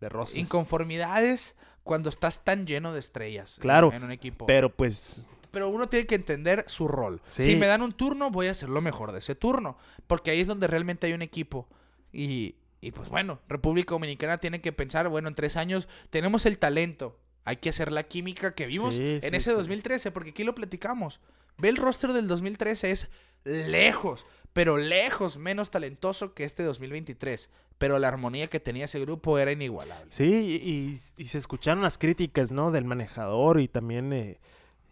de roces. inconformidades cuando estás tan lleno de estrellas en- Claro, en un equipo. Pero pues... Pero uno tiene que entender su rol. Sí. Si me dan un turno, voy a hacer lo mejor de ese turno. Porque ahí es donde realmente hay un equipo. Y, y pues bueno, República Dominicana tiene que pensar, bueno, en tres años tenemos el talento. Hay que hacer la química que vimos Sí, en sí, ese sí. 2013, porque aquí lo platicamos. Ve el roster del 2013, es lejos, pero lejos menos talentoso que este 2023. Pero la armonía que tenía ese grupo era inigualable. Sí, y, y se escucharon las críticas, ¿no? Del manejador y también, eh,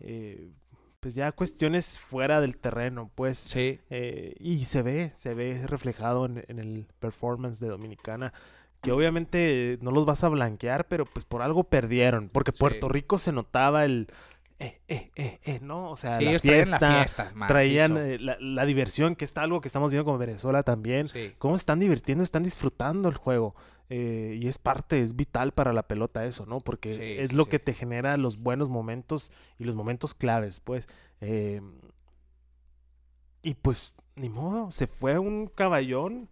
eh, pues ya cuestiones fuera del terreno, pues. Sí. Eh, y se ve, se ve reflejado en, en el performance de Dominicana. Que obviamente no los vas a blanquear, pero pues por algo perdieron. Porque Sí. Puerto Rico se notaba el... Eh, eh, eh, eh, ¿no? O sea, Sí, la ellos traían fiesta, la fiesta. traían eh, la, la diversión, que está algo que estamos viendo con Venezuela también. Sí. cómo se están divirtiendo, están disfrutando el juego. Eh, y es parte, es vital para la pelota eso, ¿no? Porque Sí, es sí, lo sí. que te genera los buenos momentos y los momentos claves, pues. Eh, y pues, ni modo, se fue un caballón.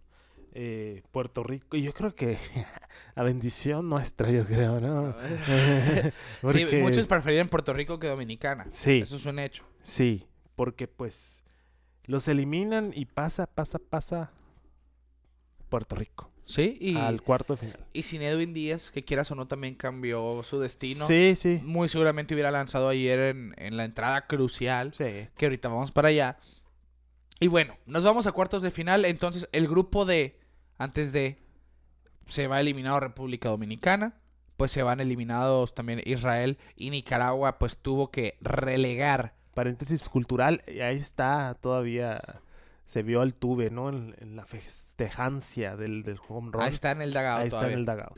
eh, Puerto Rico, y yo creo que *laughs* a bendición nuestra, yo creo, ¿no? *laughs* *laughs* Sí, Porque- muchos preferían Puerto Rico que Dominicana. Sí, Eso es un hecho. sí, porque pues los eliminan y pasa, pasa, pasa Puerto Rico Sí, y, al cuarto de final. y sin Edwin Díaz, que quieras o no, también cambió su destino. Sí, sí. Muy seguramente hubiera lanzado ayer en, en la entrada crucial, Sí. que ahorita vamos para allá. Y bueno, nos vamos a cuartos de final. Entonces, el grupo D, antes de, se va eliminado República Dominicana. Pues se van eliminados también Israel y Nicaragua, pues tuvo que relegar. Paréntesis cultural, ahí está todavía. Se vio al tuve, ¿no? En, en la festejancia del, del home run. Ahí está en el dagado Ahí está en el dagao.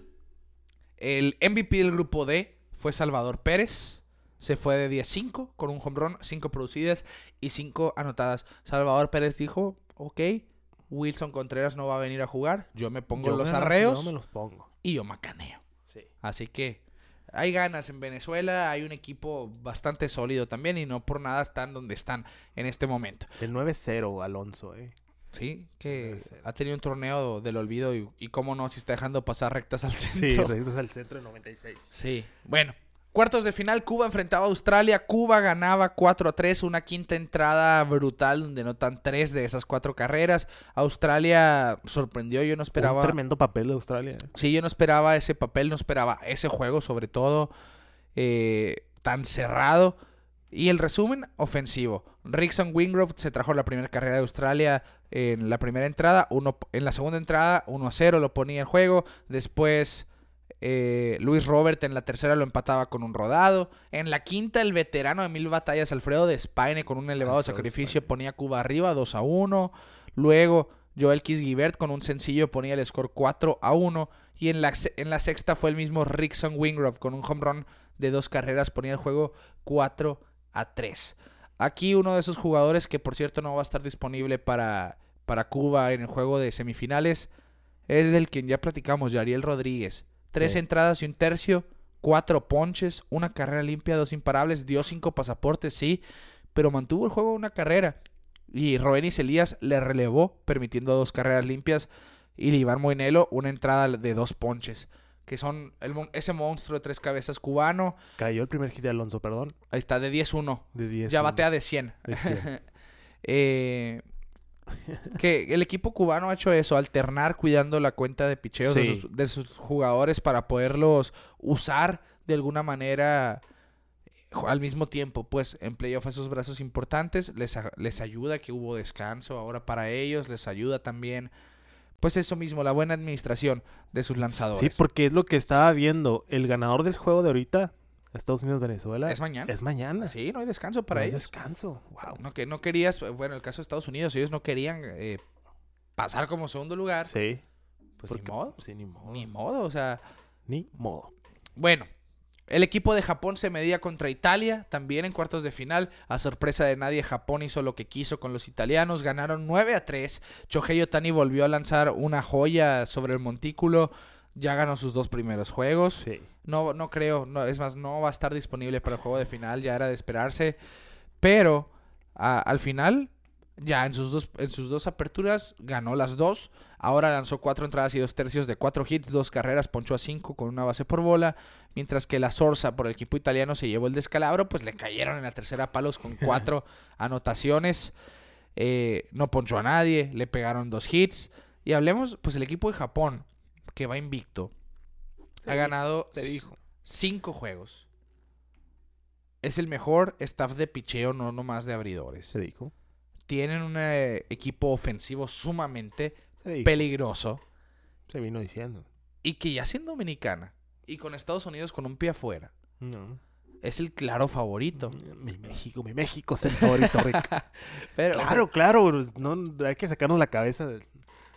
El MVP del grupo D fue Salvador Pérez. Se fue de 10-5 con un home run, 5 producidas y 5 anotadas. Salvador Pérez dijo, ok, Wilson Contreras no va a venir a jugar. Yo me pongo Yo los me- arreos Yo me los pongo. y yo macaneo. Sí. Así que hay ganas en Venezuela. Hay un equipo bastante sólido también y no por nada están donde están en este momento. El 9-0, Alonso, ¿eh? Sí, que ha tenido un torneo del olvido y, y cómo no, si está dejando pasar rectas al Sí, centro. regresas al centro de 96. Sí. Bueno, cuartos de final, Cuba enfrentaba a Australia. Cuba ganaba 4 a 3, una quinta entrada brutal donde anotan tres de esas cuatro carreras. Australia sorprendió, yo no esperaba. Un tremendo papel de Australia. ¿eh? Sí, yo no esperaba ese papel, no esperaba ese juego, sobre todo eh, tan cerrado. Y el resumen, ofensivo. Rickson Wingrove se trajo la primera carrera de Australia en la primera entrada. Uno, en la segunda entrada, 1 a 0, lo ponía en juego. Después, eh, Luis Robert en la tercera lo empataba con un rodado. En la quinta, el veterano de mil batallas, Alfredo de Spaine, con un elevado Alfredo sacrificio, ponía Cuba arriba 2 a 1. Luego, Joel Kisgibert con un sencillo ponía el score 4 a 1. Y en la, en la sexta fue el mismo Rickson Wingrove con un home run de dos carreras, ponía el juego 4 a 3. Aquí uno de esos jugadores que por cierto no va a estar disponible para, para Cuba en el juego de semifinales es del quien ya platicamos, Yariel Rodríguez. Tres Sí. entradas y un tercio, cuatro ponches, una carrera limpia, dos imparables, dio cinco pasaportes, sí, pero mantuvo el juego una carrera. Y Roenis Elías le relevó, permitiendo dos carreras limpias. Y Iván Moinelo, una entrada de dos ponches. Que son el ese monstruo de tres cabezas cubano. Cayó el primer hit de Alonso, perdón. Ahí está, de 10-1. De 10. Ya batea de 100. De 100. *laughs* Eh, *laughs* que el equipo cubano ha hecho eso, alternar cuidando la cuenta de picheos de, sus, de sus jugadores para poderlos usar de alguna manera al mismo tiempo, pues en playoff esos brazos importantes les, les ayuda que hubo descanso ahora para ellos, les ayuda también, pues eso mismo, la buena administración de sus lanzadores. Sí, porque es lo que estaba viendo. El ganador del juego de ahorita, Estados Unidos-Venezuela. es mañana. Es mañana. Sí, no hay descanso para No ellos. descanso. Wow. No, que no querías, bueno, el caso de Estados Unidos, ellos no querían eh, pasar como segundo lugar. Sí. Pues porque- ni modo. Sí, ni modo. Ni modo, o sea. Ni modo. Bueno, el equipo de Japón se medía contra Italia, también en cuartos de final. A sorpresa de nadie, Japón hizo lo que quiso con los italianos. Ganaron 9 a 3. Shohei Otani volvió a lanzar una joya sobre el montículo. Ya ganó sus dos primeros juegos. Sí. No, no creo, no, es más, no va a estar disponible para el juego de final, ya era de esperarse. Pero a- al final, ya en sus, dos, en sus dos aperturas, ganó las dos. Ahora lanzó cuatro entradas y dos tercios de cuatro hits, dos carreras, ponchó a cinco con una base por bola. Mientras que la Sorsa por el equipo italiano se llevó el descalabro, pues le cayeron en la tercera palos con *laughs* cuatro anotaciones. Eh, no ponchó a nadie, le pegaron dos hits. Y hablemos, pues el equipo de Japón, que va invicto, ha ganado Te dijo. cinco juegos. Es el mejor staff de picheo, no nomás de abridores. Se dijo. tienen un eh, equipo ofensivo sumamente peligroso se vino diciendo. y que ya siendo dominicana y con Estados Unidos con un pie afuera, No. es el claro favorito. Mi México, mi México es el favorito, Rick. *laughs* Pero, claro, claro. No, hay que sacarnos la cabeza.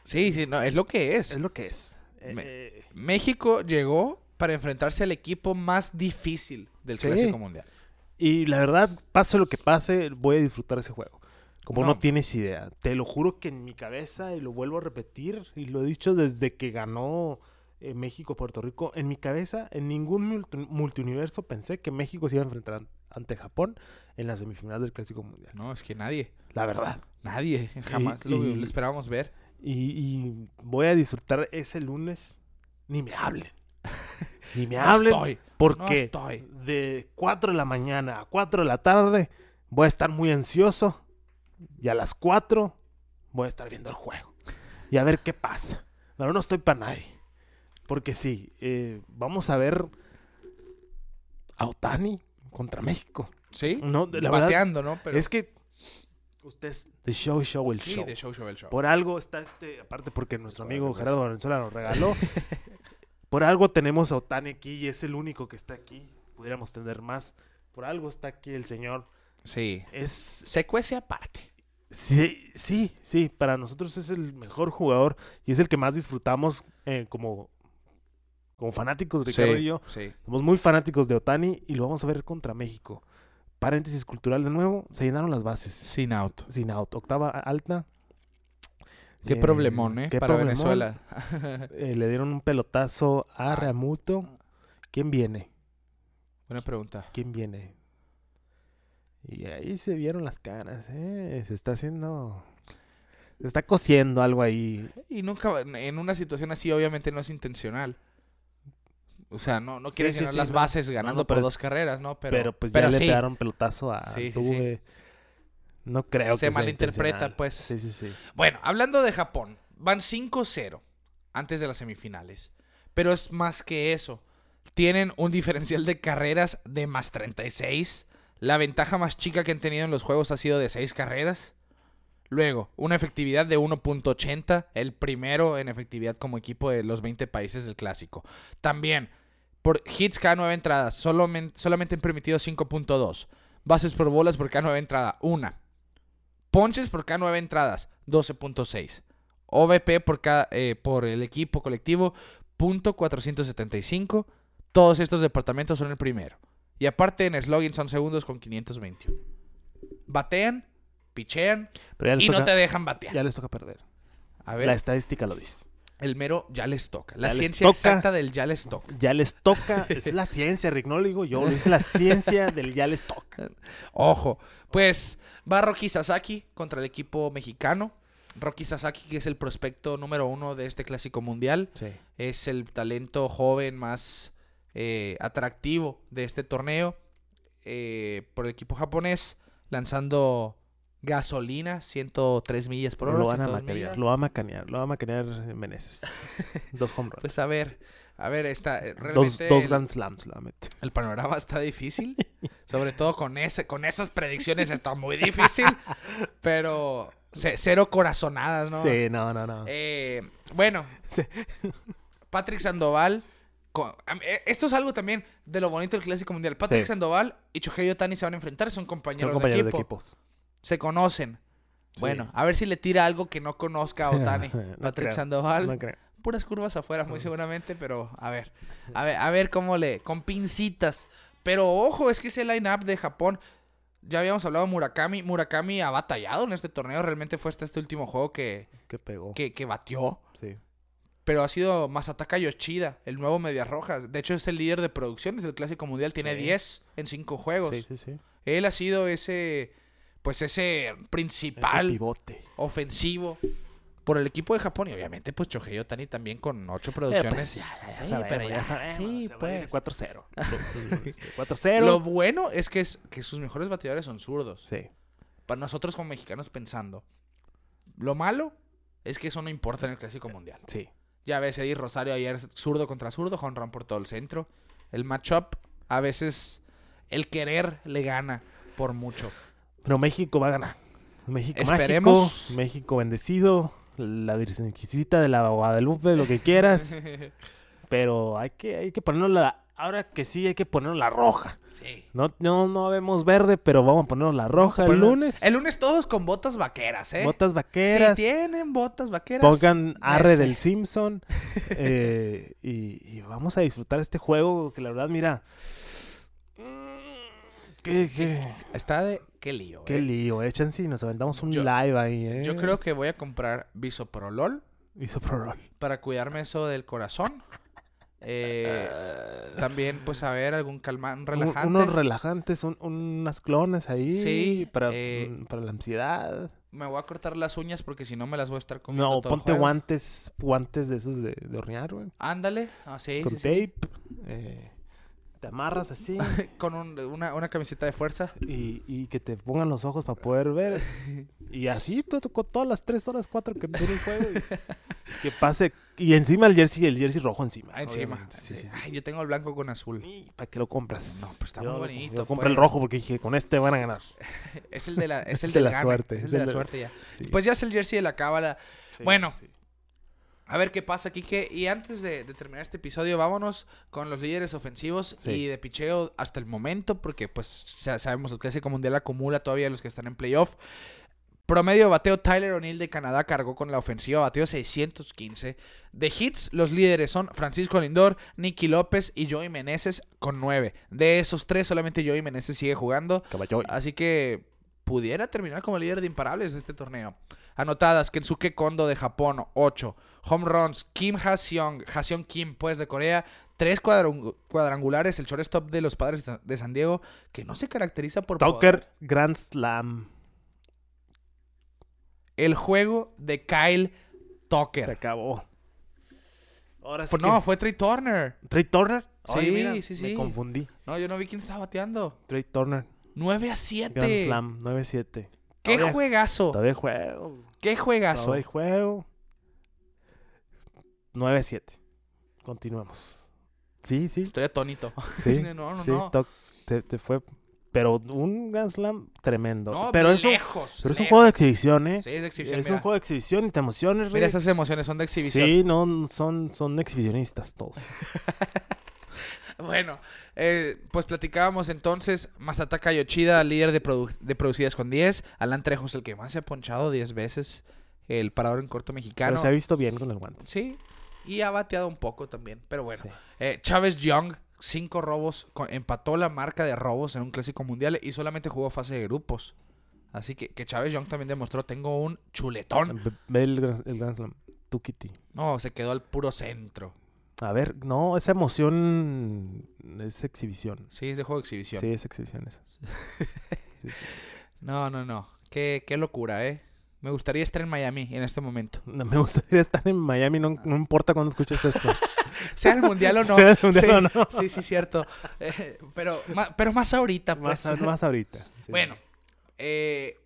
Sí, sí, no, es lo que es. Es lo que es. Eh, Me- eh, México llegó para enfrentarse al equipo más difícil del Sí. Clásico Mundial. y la verdad, pase lo que pase, voy a disfrutar ese juego. Como no. No. tienes idea. Te lo juro que en mi cabeza, y lo vuelvo a repetir, y lo he dicho desde que ganó eh, México-Puerto Rico, en mi cabeza, en ningún multi- multiuniverso pensé que México se iba a enfrentar an- ante Japón en la semifinal del Clásico Mundial. No, es que nadie, La verdad. nadie, jamás lo, y- lo esperábamos ver. Y, y voy a disfrutar ese lunes. Ni me hablen. *laughs* Ni me No hablen. estoy, porque no estoy. de 4 de la mañana a 4 de la tarde voy a estar muy ansioso. Y a las 4 voy a estar viendo el juego. Y a ver qué pasa. Pero no estoy para nadie. Porque sí, eh, vamos a ver a Otani contra México. ¿Sí? No, la verdad, Bateando, ¿no? Pero es que usted es de show, show, el sí, show. de show, show, el show. Por algo está este, aparte porque nuestro amigo. Gerardo Valenzuela nos regaló. *laughs* por algo tenemos a Otani aquí y es el único que está aquí. Pudiéramos tener más. Por algo está aquí el señor. Sí. Es Se cuece aparte. sí, sí, sí. Para nosotros es el mejor jugador y es el que más disfrutamos eh, como, como fanáticos, Ricardo sí, y yo. sí. Somos muy fanáticos de Otani y lo vamos a ver contra México. Paréntesis cultural de nuevo, se llenaron las bases. Sin out. Sin out, octava alta. Qué Eh, problemón, ¿eh? qué Para problemón. Venezuela. *laughs* Eh, le dieron un pelotazo a Ah. Ramuto. ¿Quién viene? Buena pregunta. ¿Quién viene? Y ahí se vieron las caras, ¿eh? Se está haciendo... Se está cociendo algo ahí. Y nunca, en una situación así, obviamente no es intencional. O sea, no, no Sí, quieres sí, las bases ganando no, por dos carreras, ¿no? Pero, Pero, pues pero ya le pegaron pelotazo a. Altuve. No creo Se que malinterpreta, pues. Sí, sí, sí. Bueno, hablando de Japón, van 5-0 antes de las semifinales. Pero es más que eso. Tienen un diferencial de carreras de más 36. La ventaja más chica que han tenido en los juegos ha sido de 6 carreras. Luego, una efectividad de 1.80, el primero en efectividad como equipo de los 20 países del clásico. También, por hits cada 9 entradas, solomen- solamente han permitido 5.2. Bases por bolas por cada 9 entradas, 1. Ponches por cada 9 entradas, 12.6. OVP por, cada, eh, por el equipo colectivo, .475. Todos estos departamentos son el primero. Y aparte en slogan son segundos con 521. Batean, pichean Pero y toca, no te dejan batear. ya les toca perder. A ver, La estadística lo dice. el mero ya les toca. La Ya ciencia toca. exacta del ya les toca. Ya les toca. *laughs* es la ciencia, Rick. No lo digo yo. Dice la ciencia del ya les toca. Ojo, pues va Rocky Sasaki contra el equipo mexicano. Rocky Sasaki, que es el prospecto número uno de este clásico mundial. Sí. Es el talento joven más eh, atractivo de este torneo eh, por el equipo japonés, lanzando gasolina, 103 millas por hora. Lo van a 102 macanear. Lo va a macanear. Lo va a macanear Meneses. *laughs* Dos home runs. Pues a ver, a ver, está eh, dos realmente dos el, Grand Slams lo va a meter. el panorama está difícil, *laughs* sobre todo con ese, con esas predicciones está muy difícil, pero ce- cero corazonadas, ¿no? Sí, no, no, no. Eh, bueno, Sí. Patrick Sandoval. con- eh, esto es algo también de lo bonito del Clásico Mundial. Patrick Sí. Sandoval y Shohei Otani se van a enfrentar, son compañeros, Son compañeros de, de equipo. equipos. Se conocen. Sí. Bueno, a ver si le tira algo que no conozca a *laughs* Otani. No Patrick creo, Sandoval. No creo. Puras curvas afuera, muy seguramente, pero a ver. A *laughs* ver, a ver cómo le. Con pincitas. Pero ojo, es que ese line-up de Japón. Ya habíamos hablado de Murakami. Murakami ha batallado en este torneo. Realmente fue hasta este último juego que, Que pegó. que, que batió. Sí. Pero ha sido Masataka Yoshida, el nuevo Medias Rojas. De hecho, es el líder de producciones del Clásico Mundial. Tiene Sí. 10 en 5 juegos. Sí, sí, sí. Él ha sido ese. Pues ese Ese principal pivote. ofensivo por el equipo de Japón. Y obviamente, pues Shohei Otani también con 8 producciones. Eh, pues, ya, ya Sí, sabemos, pero ya sabemos, sí, pues. 4-0. Este, 4-0. Lo bueno es que, es que sus mejores bateadores son zurdos. Sí. Para nosotros como mexicanos pensando. Lo malo es que eso no importa en el Clásico Mundial. Sí. Ya ves, Eddie Rosario ayer zurdo contra zurdo, home run por todo el centro. El matchup, a veces el querer le gana por mucho. Pero México va a ganar. México Esperemos. mágico, México bendecido, la Virgencita de la Guadalupe, lo que quieras. *laughs* pero hay que, hay que ponernos la... Ahora que sí, hay que ponernos la roja. sí. No, no, no vemos verde, pero vamos a ponernos la roja el lunes. El lunes todos con botas vaqueras, ¿eh? Botas Si vaqueras. tienen botas vaqueras. Pongan arre ese. del *laughs* Simpson. eh, y, y vamos a disfrutar este juego que la verdad, mira. Qué, qué, Está de... Qué lío, qué eh. lío. Echan si nos aventamos un Yo- live ahí, ¿eh? Yo creo que voy a comprar bisoprolol Hizo pro roll. para cuidarme eso del corazón. Eh, también, pues, a ver, algún calmante, Un- relajante. unos relajantes, un- unas clones ahí. Sí, Para, eh, mm, para la ansiedad. Me voy a cortar las uñas porque si no me las voy a estar comiendo No, todo ponte juego. guantes, guantes de esos de, de hornear, güey. Ándale. Ah, sí, Con sí, sí. tape. eh, te amarras así. *laughs* Con un- una, una camiseta de fuerza. y, y que te pongan los ojos para poder ver. *laughs* Y así, to- to- con todas las tres horas, cuatro que dure el juego. y *laughs* que pase. Y encima el jersey, el jersey rojo encima. Ah, encima. obviamente, Sí, Sí. sí, sí. Ay, yo tengo el blanco con azul. ¿Y para qué lo compras? No, pues está Yo muy bonito, Yo compré el pues. rojo porque dije, con este van a ganar. Es el de la, es el de la suerte, Es el de el la suerte ya. Pues ya es el jersey de la cábala. Bueno. A ver qué pasa, Kike. Y antes de, de terminar este episodio, vámonos con los líderes ofensivos Sí. y de picheo hasta el momento, porque pues sa- sabemos el Clásico Mundial acumula todavía los que están en playoff. Promedio bateo Tyler O'Neill de Canadá cargó con la ofensiva, bateo 615. De hits, los líderes son Francisco Lindor, Nicky López y Joey Meneses con 9. De esos tres, solamente Joey Meneses sigue jugando. Caballo. Así que pudiera terminar como líder de imparables de este torneo. Anotadas, Kensuke Kondo de Japón, 8. Home runs, Kim Ha-seong, Ha-seong Kim, pues, de Corea. Tres cuadrangu- cuadrangulares, el shortstop de los padres de San Diego, que no se caracteriza por... poder. Tucker Grand Slam. El juego de Kyle Se Tucker. acabó. Ahora sí Pues que- no, fue Trey Turner. Trey Turner. Sí, Ay, mira, sí, Me sí. confundí. No, yo no vi quién estaba bateando. Trey Turner. 9 a Grand 7. Slam 9-7. ¡Qué Todavía- juegazo! Todavía juego. ¡Qué juegazo! Todavía juego. 9-7. Continuamos. Sí, sí. Estoy atónito. Sí, *laughs* No, no, sí, no. Te, te fue. Pero un Grand Slam tremendo. No, pero es un, lejos. pero es un lejos. juego de exhibición, ¿eh? Sí, es de exhibición. es mira. un juego de exhibición y te emociones, Mira, esas emociones son de exhibición. Sí, no, son, son exhibicionistas todos. *laughs* *laughs* Bueno, eh, pues platicábamos entonces. Masataka Yoshida, líder de, produ- de producidas con 10. Alan Trejos, el que más se ha ponchado 10 veces. El parador en corto mexicano. Pero se ha visto bien con el guante. Sí, y ha bateado un poco también. Pero bueno. Sí. Eh, Chávez Young, 5 robos. empató la marca de robos en un clásico mundial y solamente jugó fase de grupos. Así que, que Chávez Young también demostró: tengo un chuletón. Ve- el, Gran- el Grand Slam. Tu Kitty. No, se quedó al puro centro. A ver, no, esa emoción es exhibición. Sí, es de juego de exhibición. Sí, es exhibición eso. Sí, *laughs* sí. No, no, no. Qué, qué locura, ¿eh? Me gustaría estar en Miami en este momento. No, me gustaría estar en Miami, no, no importa cuando escuches esto. *laughs* Sea el mundial o no. *laughs* Sea el mundial sí, o no. sí, sí, cierto. Eh, pero, ma- pero más ahorita, pues. más, más ahorita. sí. Bueno, eh,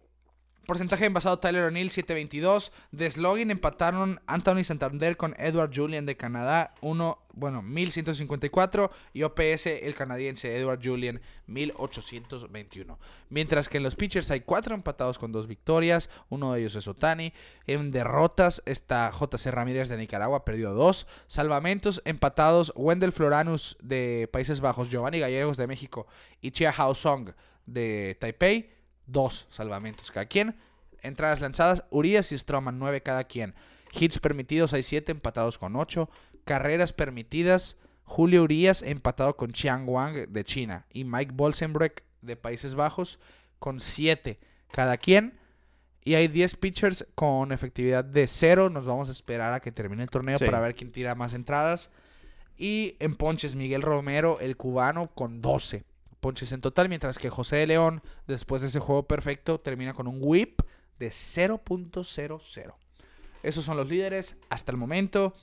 porcentaje envasado Tyler O'Neill 722. De slogan empataron Anthony Santander con Edward Julian de Canadá, 1, bueno, 1154. Y OPS el canadiense Edward Julian 1821. Mientras que en los pitchers hay cuatro empatados con dos victorias. Uno de ellos es Otani. En derrotas está JC Ramírez de Nicaragua, perdió dos. Salvamentos empatados Wendell Floranus de Países Bajos, Giovanni Gallegos de México y Chia Hao Song de Taipei dos salvamentos cada quien. Entradas lanzadas, Urias y Stroman, nueve cada quien. Hits permitidos hay siete, empatados con ocho. Carreras permitidas, Julio Urias empatado con Chiang Wang de China. Y Mike Bolsenbreck de Países Bajos con siete cada quien. Y hay 10 pitchers con efectividad de cero. Nos vamos a esperar a que termine el torneo Sí. para ver quién tira más entradas. Y en ponches, Miguel Romero, el cubano, con 12 ponches en total, mientras que José de León, después de ese juego perfecto, termina con un whip de 0.00. Esos son los líderes hasta el momento.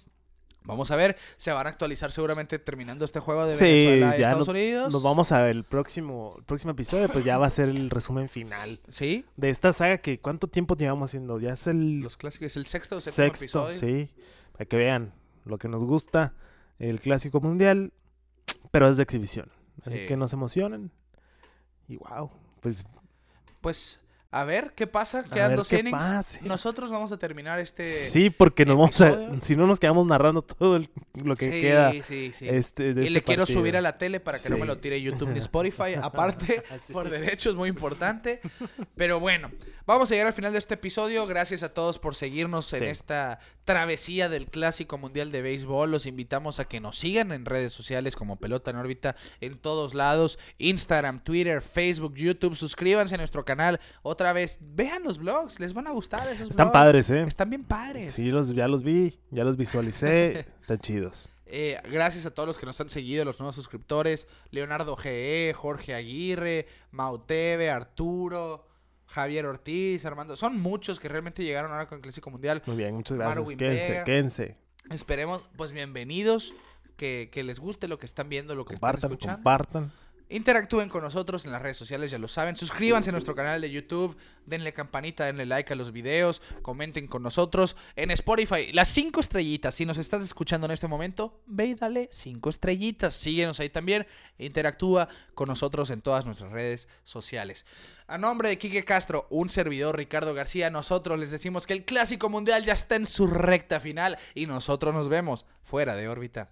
Vamos a ver, se van a actualizar seguramente terminando este juego de Sí, Venezuela y ya Estados nos- Unidos. Nos vamos a ver el próximo, el próximo episodio, pues ya va a ser el resumen final Sí, de esta saga que ¿cuánto tiempo llevamos haciendo? Ya es el los clásicos, es el sexto o séptimo sexto, episodio. sí, para que vean lo que nos gusta, el clásico mundial, pero es de exhibición. Así Sí. que nos emocionen. Y wow, pues Pues A ver, ¿qué pasa? Quedan dos innings. pase. Nosotros vamos a terminar este. Sí, porque nos vamos a... Si no nos quedamos narrando todo el- lo que Sí, queda sí, sí. este, de y este le quiero subir a la tele para que no me lo tire YouTube ni *laughs* Spotify. Aparte, *laughs* Sí. por derechos, muy importante. Pero bueno, vamos a llegar al final de este episodio. Gracias a todos por seguirnos en esta travesía del Clásico Mundial de Béisbol. Los invitamos a que nos sigan en redes sociales como Pelota en órbita en todos lados. Instagram, Twitter, Facebook, YouTube. Suscríbanse a nuestro canal. Otra vez, vean los vlogs. Les van a gustar esos Están padres, ¿eh? Están bien padres. Sí, los, ya los vi, ya los visualicé. *laughs* Están chidos. Eh, gracias a todos los que nos han seguido, los nuevos suscriptores. Leonardo GE, Jorge Aguirre, Mauteve, Arturo, Javier Ortiz, Armando. Son muchos que realmente llegaron ahora con el Clásico Mundial. Muy bien, muchas gracias. Quédense, quédense. Esperemos, pues bienvenidos. Que, que les guste lo que están viendo, lo que están Compartan, escuchando. compartan. Interactúen con nosotros en las redes sociales, ya lo saben. Suscríbanse a nuestro canal de YouTube, denle campanita, denle like a los videos, comenten con nosotros. En Spotify, las cinco estrellitas. Si nos estás escuchando en este momento, ve y dale cinco estrellitas. Síguenos ahí también. Interactúa con nosotros en todas nuestras redes sociales. A nombre de Quique Castro, un servidor Ricardo García, nosotros les decimos que el Clásico Mundial ya está en su recta final y nosotros nos vemos fuera de órbita.